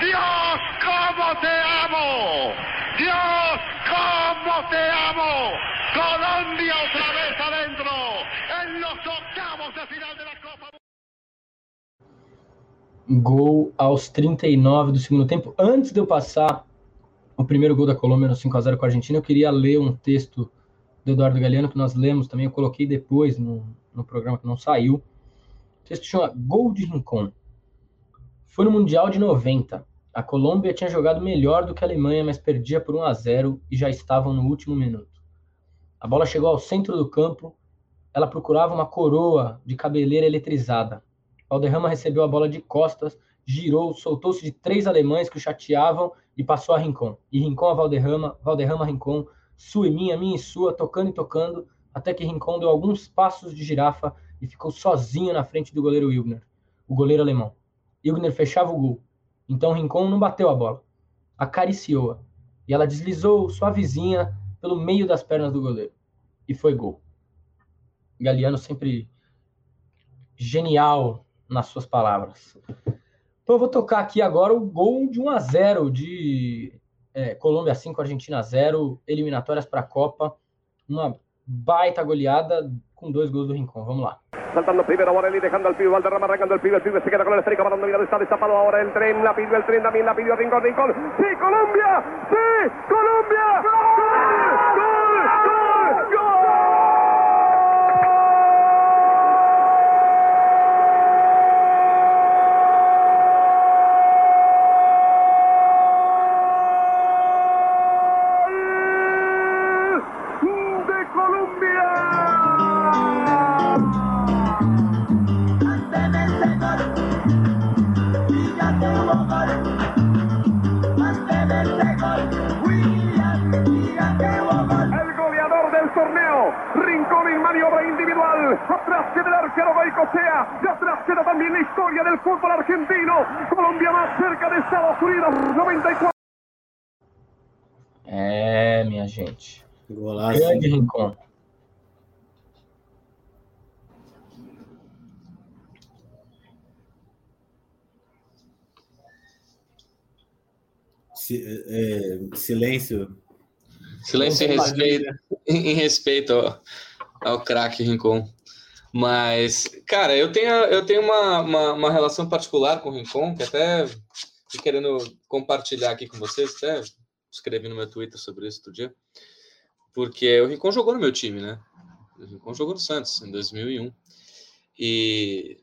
Dios, cómo te amo. Dios, cómo te amo. Colombia otra vez adentro en los octavos de final de la Copa. Gol aos 39 do segundo tempo. Antes de eu passar o primeiro gol da Colômbia no 5 a 0 com a Argentina, eu queria ler um texto do Eduardo Galeano que nós lemos também. Eu coloquei depois no, no programa que não saiu. O texto chama Gol de Rincon. Foi no Mundial de 90. A Colômbia tinha jogado melhor do que a Alemanha, mas perdia por 1 a 0 e já estavam no último minuto. A bola chegou ao centro do campo. Ela procurava uma coroa de cabeleira eletrizada. Valderrama recebeu a bola de costas, girou, soltou-se de três alemães que o chateavam e passou a Rincon. E Rincon a Valderrama, Valderrama a Rincon, sua e minha, minha e sua, tocando e tocando, até que Rincon deu alguns passos de girafa e ficou sozinho na frente do goleiro Wilner, o goleiro alemão. Ilgner fechava o gol. Então Rincon não bateu a bola. Acariciou-a. E ela deslizou suavezinha pelo meio das pernas do goleiro. E foi gol. Galeano sempre genial nas suas palavras. Então eu vou tocar aqui agora o gol de 1 a 0 de é, Colômbia 5, Argentina 0, eliminatórias para a Copa. Uma baita goleada com dois gols do Rincon. Vamos lá. Saltando primero Morelli, dejando al pibe, Valderrama arrancando el pibe, el pibe se queda con el esférico, para donde está destapado ahora el tren, la pidió el tren, también la pidió Rincón, Rincón, ¡sí, Colombia! ¡sí, Colombia! ¡Gol! Atrás queda también la historia del fútbol argentino. Colombia más cerca de Estados Unidos. 94. É, minha gente. Golaço. Grande Rincon. É, silêncio. Silêncio em respeito, em em respeito ao, ao craque Rincon. Mas, cara, eu tenho, eu tenho uma, uma, uma relação particular com o Rincon, que até querendo compartilhar aqui com vocês, até escrevi no meu Twitter sobre isso outro dia, porque o Rincon jogou no meu time, né? O Rincon jogou no Santos em 2001. E,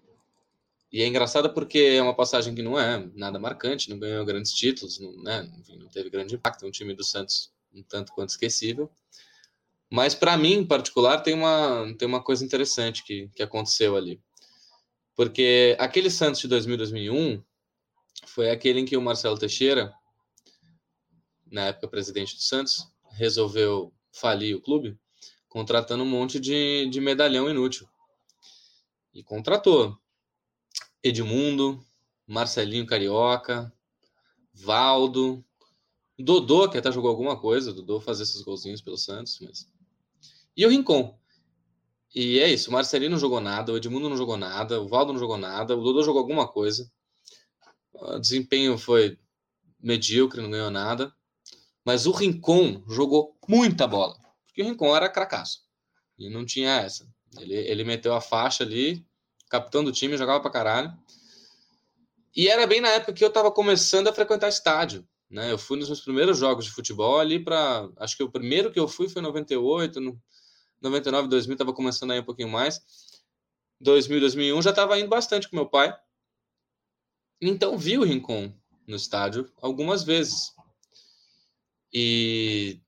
e é engraçado porque é uma passagem que não é nada marcante, não ganhou grandes títulos, não, né? Enfim, não teve grande impacto, é um time do Santos um tanto quanto esquecível. Mas para mim, em particular, tem uma, tem uma coisa interessante que, que aconteceu ali. Porque aquele Santos de 2000, 2001 foi aquele em que o Marcelo Teixeira, na época presidente do Santos, resolveu falir o clube, contratando um monte de, de medalhão inútil. E contratou Edmundo, Marcelinho Carioca, Valdo, Dodô, que até jogou alguma coisa, Dodô fazer esses golzinhos pelo Santos, mas. E o Rincon. E é isso, o Marcelinho não jogou nada, o Edmundo não jogou nada, o Valdo não jogou nada, o Dodô jogou alguma coisa. O desempenho foi medíocre, não ganhou nada. Mas o Rincon jogou muita bola, porque o Rincon era cracaço. E não tinha essa. Ele, ele meteu a faixa ali, capitão do time, jogava pra caralho. E era bem na época que eu tava começando a frequentar estádio. Né? Eu fui nos meus primeiros jogos de futebol ali para. Acho que o primeiro que eu fui foi em 98, no 99, 2000, estava começando aí um pouquinho mais. 2000, 2001 já estava indo bastante com meu pai. Então vi o Rincon no estádio algumas vezes. E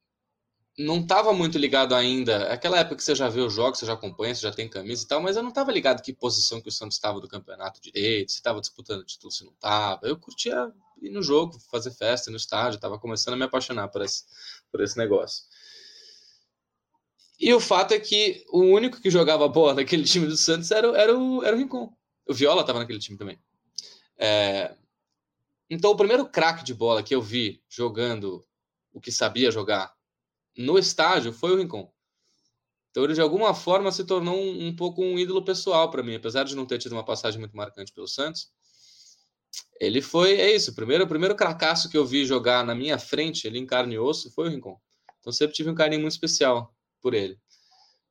não estava muito ligado ainda. Aquela época que você já vê os jogos, você já acompanha, você já tem camisa e tal, mas eu não estava ligado que posição que o Santos estava do campeonato direito, se estava disputando título, se não estava. Eu curtia ir no jogo, fazer festa no estádio, estava começando a me apaixonar por esse, por esse negócio. E o fato é que o único que jogava bola naquele time do Santos era, era, o, era o Rincon. O Viola estava naquele time também. É, Então, o primeiro craque de bola que eu vi jogando o que sabia jogar no estádio foi o Rincon. Então, ele de alguma forma se tornou um, um pouco um ídolo pessoal para mim, apesar de não ter tido uma passagem muito marcante pelo Santos. Ele foi, é isso, o primeiro, primeiro cracaço que eu vi jogar na minha frente, ele em carne e osso, foi o Rincon. Então, sempre tive um carinho muito especial por ele.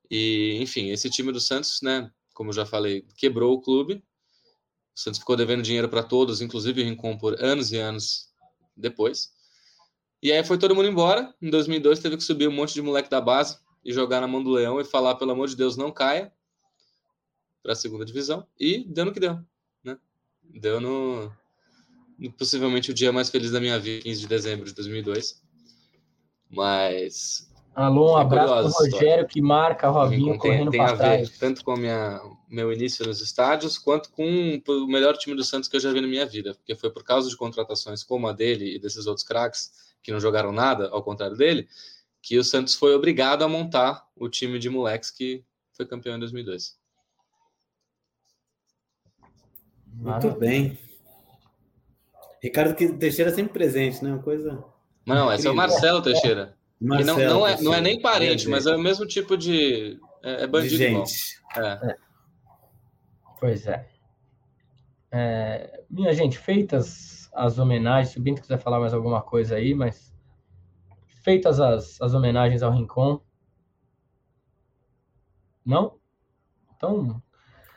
E, enfim, esse time do Santos, né, como eu já falei, quebrou o clube. O Santos ficou devendo dinheiro para todos, inclusive o Rincon, por anos e anos depois. E aí foi todo mundo embora. Em 2002 teve que subir um monte de moleque da base e jogar na mão do Leão e falar, pelo amor de Deus, não caia para a segunda divisão. E deu no que deu, né? Deu no, no possivelmente o dia mais feliz da minha vida, 15 de dezembro de 2002. Mas Alô, um É abraço pro. Rogério que marca o Robinho tem, correndo tem a para ver trás. tanto com a minha, meu início nos estádios, quanto com o melhor time do Santos que eu já vi na minha vida, porque foi por causa de contratações como a dele e desses outros craques que não jogaram nada, ao contrário dele, que o Santos foi obrigado a montar o time de moleques que foi campeão em 2002. Muito bem. Ricardo que- Teixeira sempre presente, né? Uma coisa. Mas não, esse é o Incrível. Marcelo Teixeira. Que não, Marcelo não, é, não é nem parente, mas é o mesmo tipo de. É, é de bandido igual. gente. É. Pois é. É, Minha gente, feitas as homenagens, se o Bento quiser falar mais alguma coisa aí, mas feitas as, as homenagens ao Rincon. Não? Então,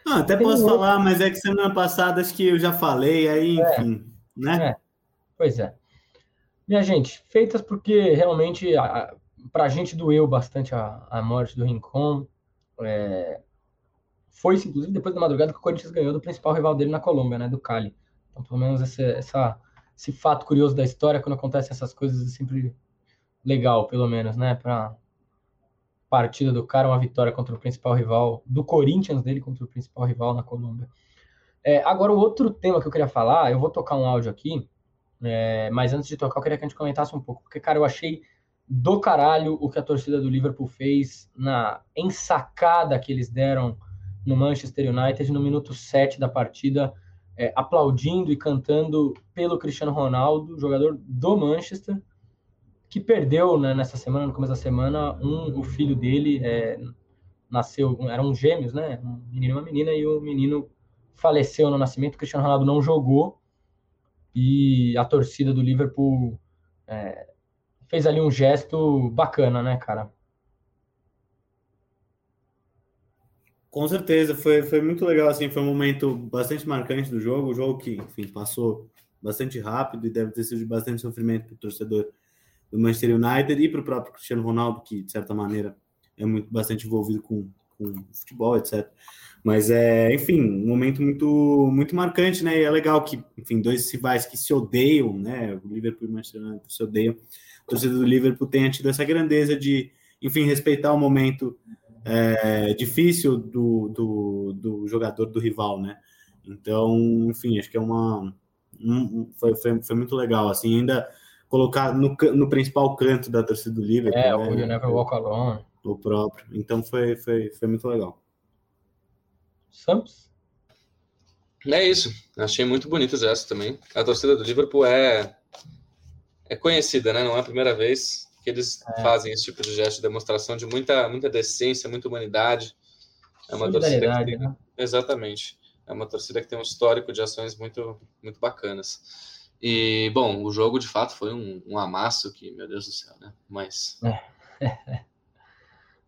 Ah, até posso um outro- falar, mas é que semana passada acho que eu já falei, aí, enfim, né? É. Pois é. Minha gente, feitas porque realmente a, a, gente doeu bastante a, a morte do Rincon. É, foi inclusive depois da madrugada que o Corinthians ganhou do principal rival dele na Colômbia, né? Do Cali. Então, pelo menos esse, essa, esse fato curioso da história, quando acontecem essas coisas, é sempre legal, pelo menos, né? Pra partida do cara, uma vitória contra o principal rival, do Corinthians dele contra o principal rival na Colômbia. É, agora, o outro tema que eu queria falar, eu vou tocar um áudio aqui, é, mas antes de tocar, eu queria que a gente comentasse um pouco, porque, cara, eu achei do caralho o que a torcida do Liverpool fez na ensacada que eles deram no Manchester United no minuto 7 da partida, é, aplaudindo e cantando pelo Cristiano Ronaldo, jogador do Manchester, que perdeu né, nessa semana, no começo da semana, um, o filho dele é, nasceu, eram gêmeos, né? Um menino e uma menina, e o menino faleceu no nascimento, o Cristiano Ronaldo não jogou, e a torcida do Liverpool é, fez ali um gesto bacana, né, cara? Com certeza, foi, foi muito legal, assim, foi um momento bastante marcante do jogo, o jogo que, enfim, passou bastante rápido e deve ter sido de bastante sofrimento para o torcedor do Manchester United e para o próprio Cristiano Ronaldo, que, de certa maneira, é muito bastante envolvido com, com futebol, etc. Mas é, enfim, um momento muito muito marcante, né? E é legal que, enfim, dois rivais que se odeiam, né? O Liverpool e o Manchester United se odeiam. A torcida do Liverpool tenha tido essa grandeza de, enfim, respeitar o momento é, difícil do, do, do, jogador do rival, né? Então, enfim, acho que é uma. Um, foi, foi, foi muito legal, assim, ainda colocar no, no principal canto da torcida do Liverpool. É, né? o You Never Walk Alone. O próprio. Então foi, foi, foi muito legal. Santos? É isso. Achei muito bonito essa também. A torcida do Liverpool é, é conhecida, né? Não é a primeira vez que eles é. fazem esse tipo de gesto de demonstração de muita, muita decência, muita humanidade. É uma torcida que tem... né? Exatamente. É uma torcida que tem um histórico de ações muito, muito bacanas. E, bom, o jogo de fato foi um, um amasso que, meu Deus do céu, né? Mas. É.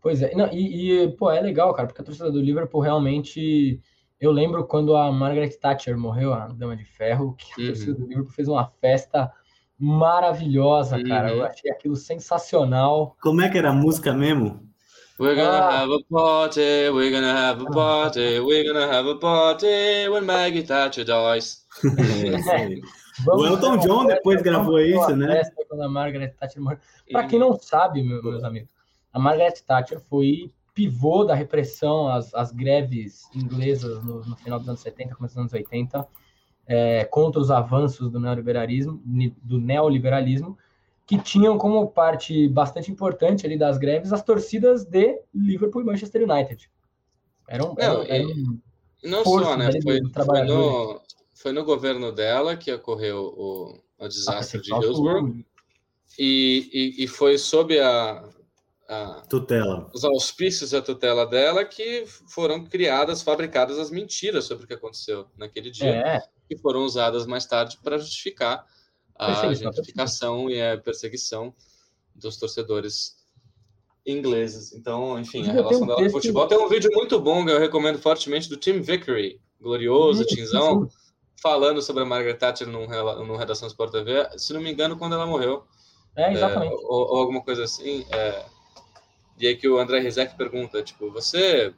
pois é, Não, e, e, pô, é legal, cara, porque a torcida do Liverpool realmente. Eu lembro quando a Margaret Thatcher morreu, a Dama de Ferro, que a uhum. torcida do Liverpool fez uma festa maravilhosa, cara. Eu uhum. achei aquilo sensacional. Como é que era a música mesmo? We're gonna ah. have a party, we're gonna have a party, we're gonna have a party when Maggie Thatcher dies. É, o Elton John depois gravou isso, né? Quando a Margaret Thatcher morreu. Pra quem não sabe, meus amigos, a Margaret Thatcher foi pivô da repressão às, às greves inglesas no, no final dos anos 70, começo dos anos 80 é, contra os avanços do neoliberalismo, do neoliberalismo, que tinham como parte bastante importante ali das greves as torcidas de Liverpool e Manchester United. Eram, não, eram, não só, né? Foi, foi, no, foi no governo dela que ocorreu o, o desastre de Hillsborough e, e, e, foi sob a, a, tutela. Os auspícios da tutela dela que foram criadas, fabricadas as mentiras sobre o que aconteceu naquele dia. É que foram usadas mais tarde para justificar a identificação e a perseguição dos torcedores ingleses. Então, enfim, a relação dela com o futebol. Tem um vídeo muito bom que eu recomendo fortemente do Tim Vickery, glorioso, Tinzão, falando sobre a Margaret Thatcher no, no Redação Sport TV, se não me engano, quando ela morreu. É, exatamente. É, ou, ou, alguma coisa assim. É, e aí que o André Rizek pergunta, tipo, você...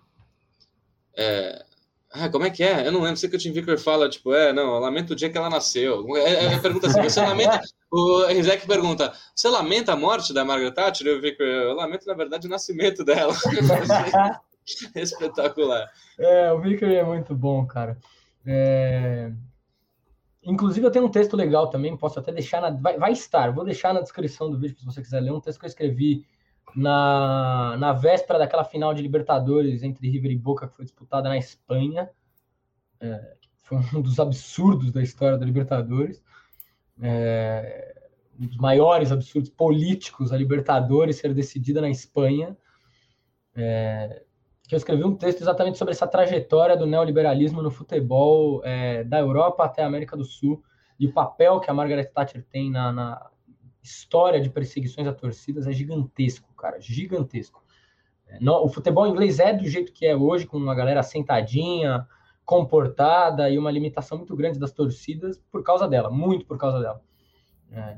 É, ah, como é que é? Eu não lembro. Sei que o Tim Vicker fala, tipo, é, não, eu lamento o dia que ela nasceu. É, é, é pergunta assim, você lamenta... O Rizek pergunta, você lamenta a morte da Margaret Thatcher? E o Vicker, eu lamento, na verdade, o nascimento dela. Espetacular. É, o Vicker é muito bom, cara. É... Inclusive, eu tenho um texto legal também, posso até deixar na... Vai, vai estar, vou deixar na descrição do vídeo, se você quiser ler, um texto que eu escrevi na, na véspera daquela final de Libertadores entre River e Boca que foi disputada na Espanha. É, foi um dos absurdos da história da Libertadores. É, um dos maiores absurdos políticos, a Libertadores ser decidida na Espanha. É, que eu escrevi um texto exatamente sobre essa trajetória do neoliberalismo no futebol é, da Europa até a América do Sul e o papel que a Margaret Thatcher tem na, na história de perseguições a torcidas é gigantesco, cara, gigantesco. É, não, o futebol inglês é do jeito que é hoje, com uma galera sentadinha, comportada e uma limitação muito grande das torcidas por causa dela, muito por causa dela. É,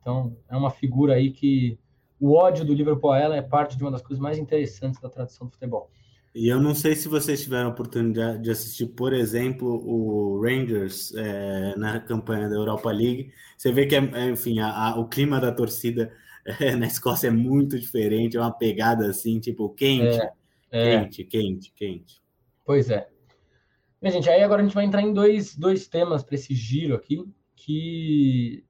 então, é uma figura aí que o ódio do Liverpool a ela é parte de uma das coisas mais interessantes da tradição do futebol. E eu não sei se vocês tiveram a oportunidade de assistir, por exemplo, o Rangers é, na campanha da Europa League. Você vê que, é, é enfim, a, a, o clima da torcida é, na Escócia é muito diferente, é uma pegada assim, tipo, quente, é, é. quente, quente, quente. Pois é. Minha gente, aí agora a gente vai entrar em dois, dois temas para esse giro aqui, que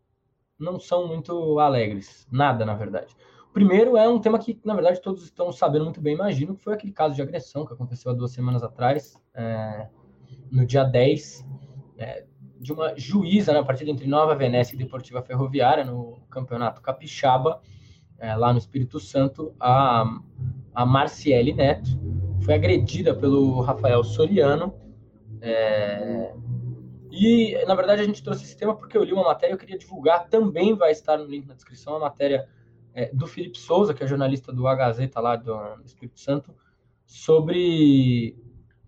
não são muito alegres. Nada, na verdade. Primeiro é um tema que, na verdade, todos estão sabendo muito bem, imagino, que foi aquele caso de agressão que aconteceu há duas semanas atrás, é, no dia 10, é, de uma juíza na partida entre Nova Venécia e Deportiva Ferroviária, no Campeonato Capixaba, é, lá no Espírito Santo, a, a Marciele Neto foi agredida pelo Rafael Soriano. É, e, na verdade, a gente trouxe esse tema porque eu li uma matéria, eu queria divulgar, também vai estar no link na descrição, a matéria é, do Felipe Souza, que é jornalista do A Gazeta lá do, do Espírito Santo, sobre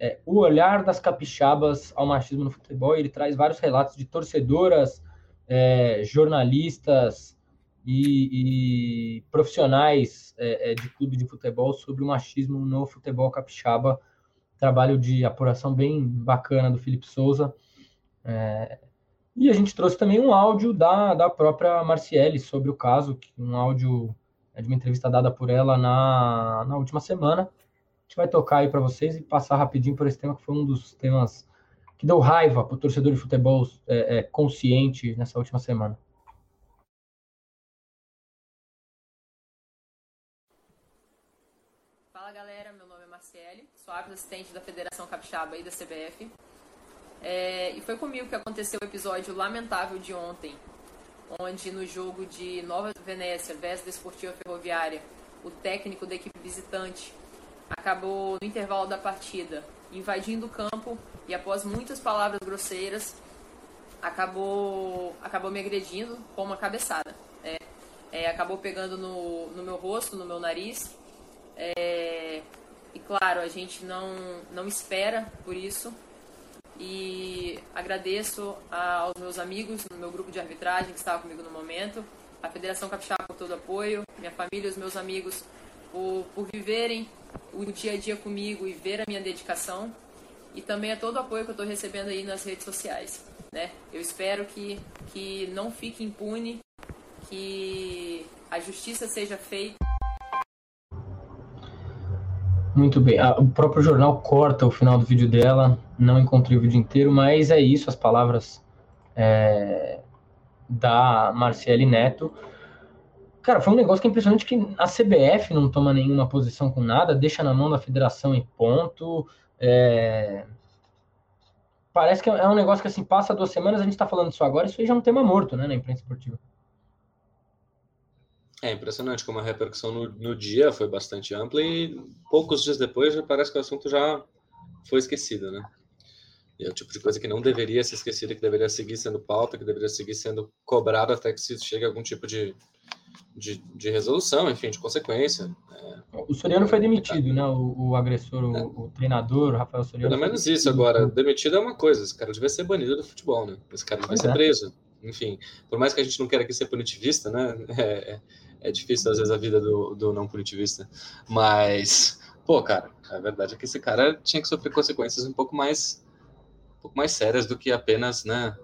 é, o olhar das capixabas ao machismo no futebol. ele traz vários relatos de torcedoras, é, jornalistas e, e profissionais é, é, de clube de futebol sobre o machismo no futebol capixaba. Trabalho de apuração bem bacana do Felipe Souza. É, e a gente trouxe também um áudio da, da própria Marciele sobre o caso, um áudio é, de uma entrevista dada por ela na, na última semana. A gente vai tocar aí para vocês e passar rapidinho por esse tema, que foi um dos temas que deu raiva para o torcedor de futebol é, é, consciente nessa última semana. Fala galera, meu nome é Marciele, sou assistente da Federação Capixaba e da CBF. É, e foi comigo que aconteceu o episódio lamentável de ontem, onde no jogo de Nova Venécia versus Desportiva Ferroviária, o técnico da equipe visitante acabou no intervalo da partida invadindo o campo e após muitas palavras grosseiras acabou acabou me agredindo com uma cabeçada. É, é, acabou pegando no, no meu rosto, no meu nariz. É, e claro, a gente não, não espera por isso, e agradeço aos meus amigos no meu grupo de arbitragem que estava comigo no momento, a Federação Capixaba por todo o apoio, minha família os meus amigos por, por viverem o dia a dia comigo e ver a minha dedicação e também a todo o apoio que eu estou recebendo aí nas redes sociais. Né? Eu espero que, que não fique impune, que a justiça seja feita. Muito bem. O próprio jornal corta o final do vídeo dela. Não encontrei o vídeo inteiro, mas é isso, as palavras é, da Marciele Neto. Cara, foi um negócio que é impressionante que a CBF não toma nenhuma posição com nada, deixa na mão da federação em ponto. É... Parece que é um negócio que assim, passa duas semanas, a gente está falando isso agora, isso aí já é um tema morto, né, na imprensa esportiva. É impressionante como a repercussão no, no, dia foi bastante ampla e poucos dias depois já parece que o assunto já foi esquecido, né? E é o tipo de coisa que não deveria ser esquecida, que deveria seguir sendo pauta, que deveria seguir sendo cobrado até que se chegue a algum tipo de, de, de resolução, enfim, de consequência. É, o Soriano foi demitido, né? O, o agressor, o, é. o, treinador, o Rafael Soriano. Pelo menos isso agora. Demitido é uma coisa, esse cara devia ser banido do futebol, né? Esse cara devia ser é. preso. Enfim, por mais que a gente não queira aqui ser punitivista, né? É, é é difícil às vezes a vida do, do não punitivista. Mas, pô, cara, a verdade é que esse cara tinha que sofrer consequências um pouco mais, um pouco mais sérias do que apenas, né,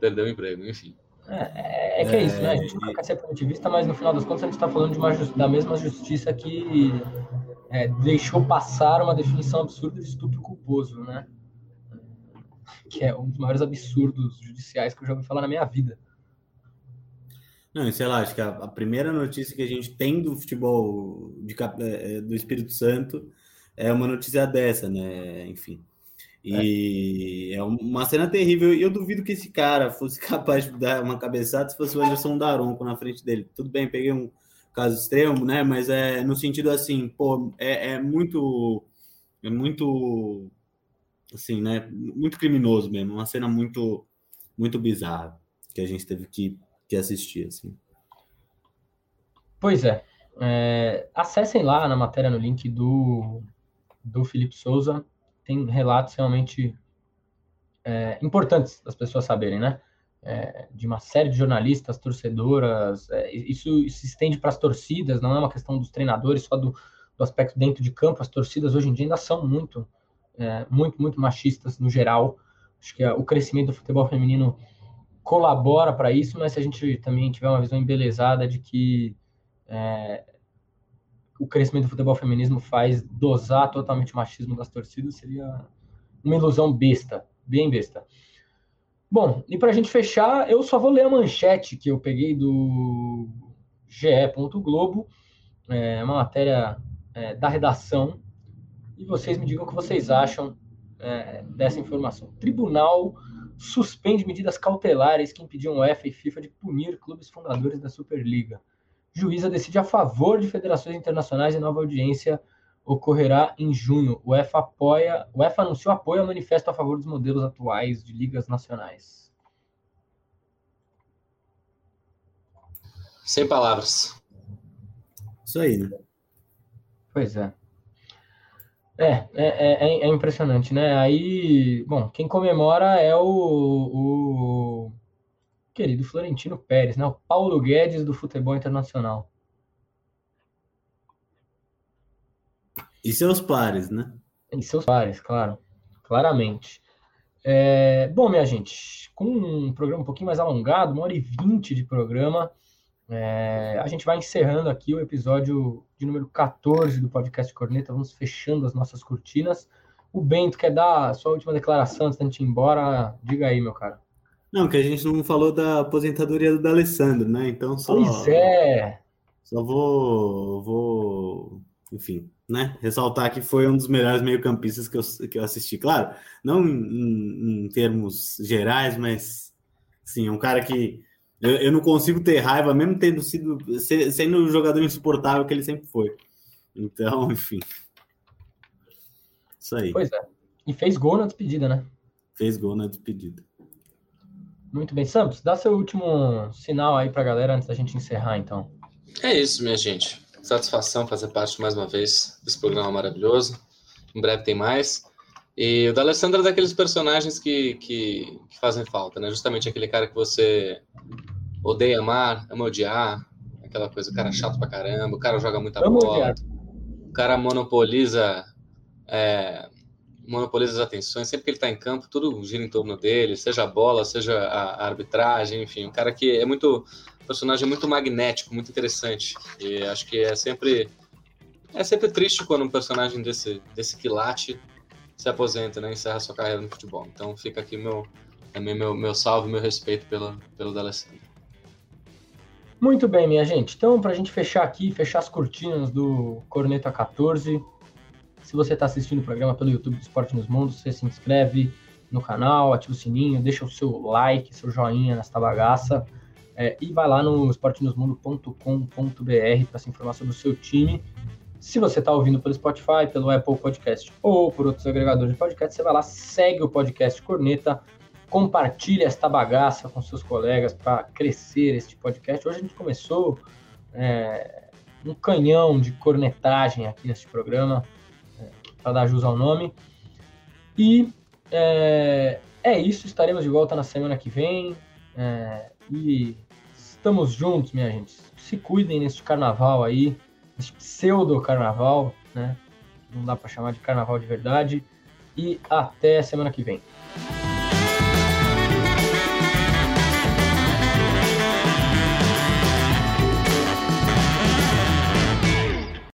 perder o emprego, enfim. É, é, que é isso, né? A gente não quer ser punitivista, mas no final das contas a gente está falando de uma da mesma justiça que é, deixou passar uma definição absurda de estupro culposo, né? Que é um dos maiores absurdos judiciais que eu já ouvi falar na minha vida. Não, sei lá, acho que a, a, primeira notícia que a gente tem do futebol de, é, é, do Espírito Santo é uma notícia dessa, né? Enfim. E é. é uma cena terrível. E eu duvido que esse cara fosse capaz de dar uma cabeçada se fosse o Anderson Daronco na frente dele. Tudo bem, peguei um caso extremo, né? Mas é no sentido assim, pô, é, é muito. É muito. Assim, né? Muito criminoso mesmo. Uma cena muito, muito bizarra que a gente teve que que assistir, assim. Pois é. é. Acessem lá na matéria no link do, do Felipe Souza. Tem relatos realmente é, importantes das pessoas saberem, né? É, de uma série de jornalistas, torcedoras. É, isso, se estende para as torcidas, não é uma questão dos treinadores, só do, do aspecto dentro de campo. As torcidas hoje em dia ainda são muito, é, muito, muito machistas no geral. Acho que o crescimento do futebol feminino colabora para isso, mas se a gente também tiver uma visão embelezada de que é, o crescimento do futebol feminismo faz dosar totalmente o machismo das torcidas, seria uma ilusão besta, bem besta. Bom, e para a gente fechar, eu só vou ler a manchete que eu peguei do ge.globo, é uma matéria é, da redação, e vocês me digam o que vocês acham é, dessa informação. Tribunal suspende medidas cautelares que impediam UEFA e FIFA de punir clubes fundadores da Superliga. Juíza decide a favor de federações internacionais e nova audiência ocorrerá em junho. O UEFA apoia, o UEFA anunciou apoio ao manifesto a favor dos modelos atuais de ligas nacionais. Sem palavras. Isso aí, né? Pois é. É, é, é, é, impressionante, né? Aí, bom, quem comemora é o, o querido Florentino Pérez, né? O Paulo Guedes do futebol internacional. E seus pares, né? E seus pares, claro. Claramente. É, bom, minha gente, com um programa um pouquinho mais alongado, uma hora e vinte de programa, é, a gente vai encerrando aqui o episódio de número 14 do podcast Corneta. Vamos fechando as nossas cortinas. O Bento quer dar a sua última declaração antes da gente ir embora? Diga aí, meu cara. Não, que a gente não falou da aposentadoria do D'Alessandro, né? Então só. Pois é. Só vou, vou, enfim, né? Ressaltar que foi um dos melhores meio-campistas que eu, que eu assisti. Claro, não em, em termos gerais, mas sim, um cara que eu, eu, não consigo ter raiva, mesmo tendo sido sendo o jogador insuportável que ele sempre foi. Então, enfim. Isso aí. Pois é. E fez gol na despedida, né? Fez gol na despedida. Muito bem. Santos, dá seu último sinal aí pra galera antes da gente encerrar, então. É isso, minha gente. Satisfação fazer parte mais uma vez desse programa maravilhoso. Em breve tem mais. E o da Alessandra é daqueles personagens que, que, que, fazem falta, né? Justamente aquele cara que você odeia amar, ama odiar, aquela coisa, o cara chato pra caramba, o cara joga muita Vamos bola, odiar. o cara monopoliza é, monopoliza as atenções, sempre que ele está em campo, tudo gira em torno dele, seja a bola, seja a, arbitragem, enfim, um cara que é muito personagem muito magnético, muito interessante. E acho que é sempre é sempre triste quando um personagem desse desse quilate se aposenta, né, encerra sua carreira no futebol. Então fica aqui meu também meu, meu salve, meu respeito pelo pelo D'Alessandro. Muito bem, minha gente. Então, para a gente fechar aqui, fechar as cortinas do Corneta 14, se você está assistindo o programa pelo YouTube do Esporte nos Mundos, você se inscreve no canal, ativa o sininho, deixa o seu like, seu joinha nesta bagaça é, e vai lá no esportenosmundo.com.br para se informar sobre o seu time. Se você está ouvindo pelo Spotify, pelo Apple Podcast ou por outros agregadores de podcast, você vai lá, segue o podcast Corneta, compartilha esta bagaça com seus colegas para crescer este podcast. Hoje a gente começou é, um canhão de cornetagem aqui neste programa para dar jus ao nome. E é, é, isso, estaremos de volta na semana que vem. É, e estamos juntos, minha gente. Se cuidem neste carnaval aí, neste pseudo-carnaval, né? Não dá para chamar de carnaval de verdade. E até semana que vem.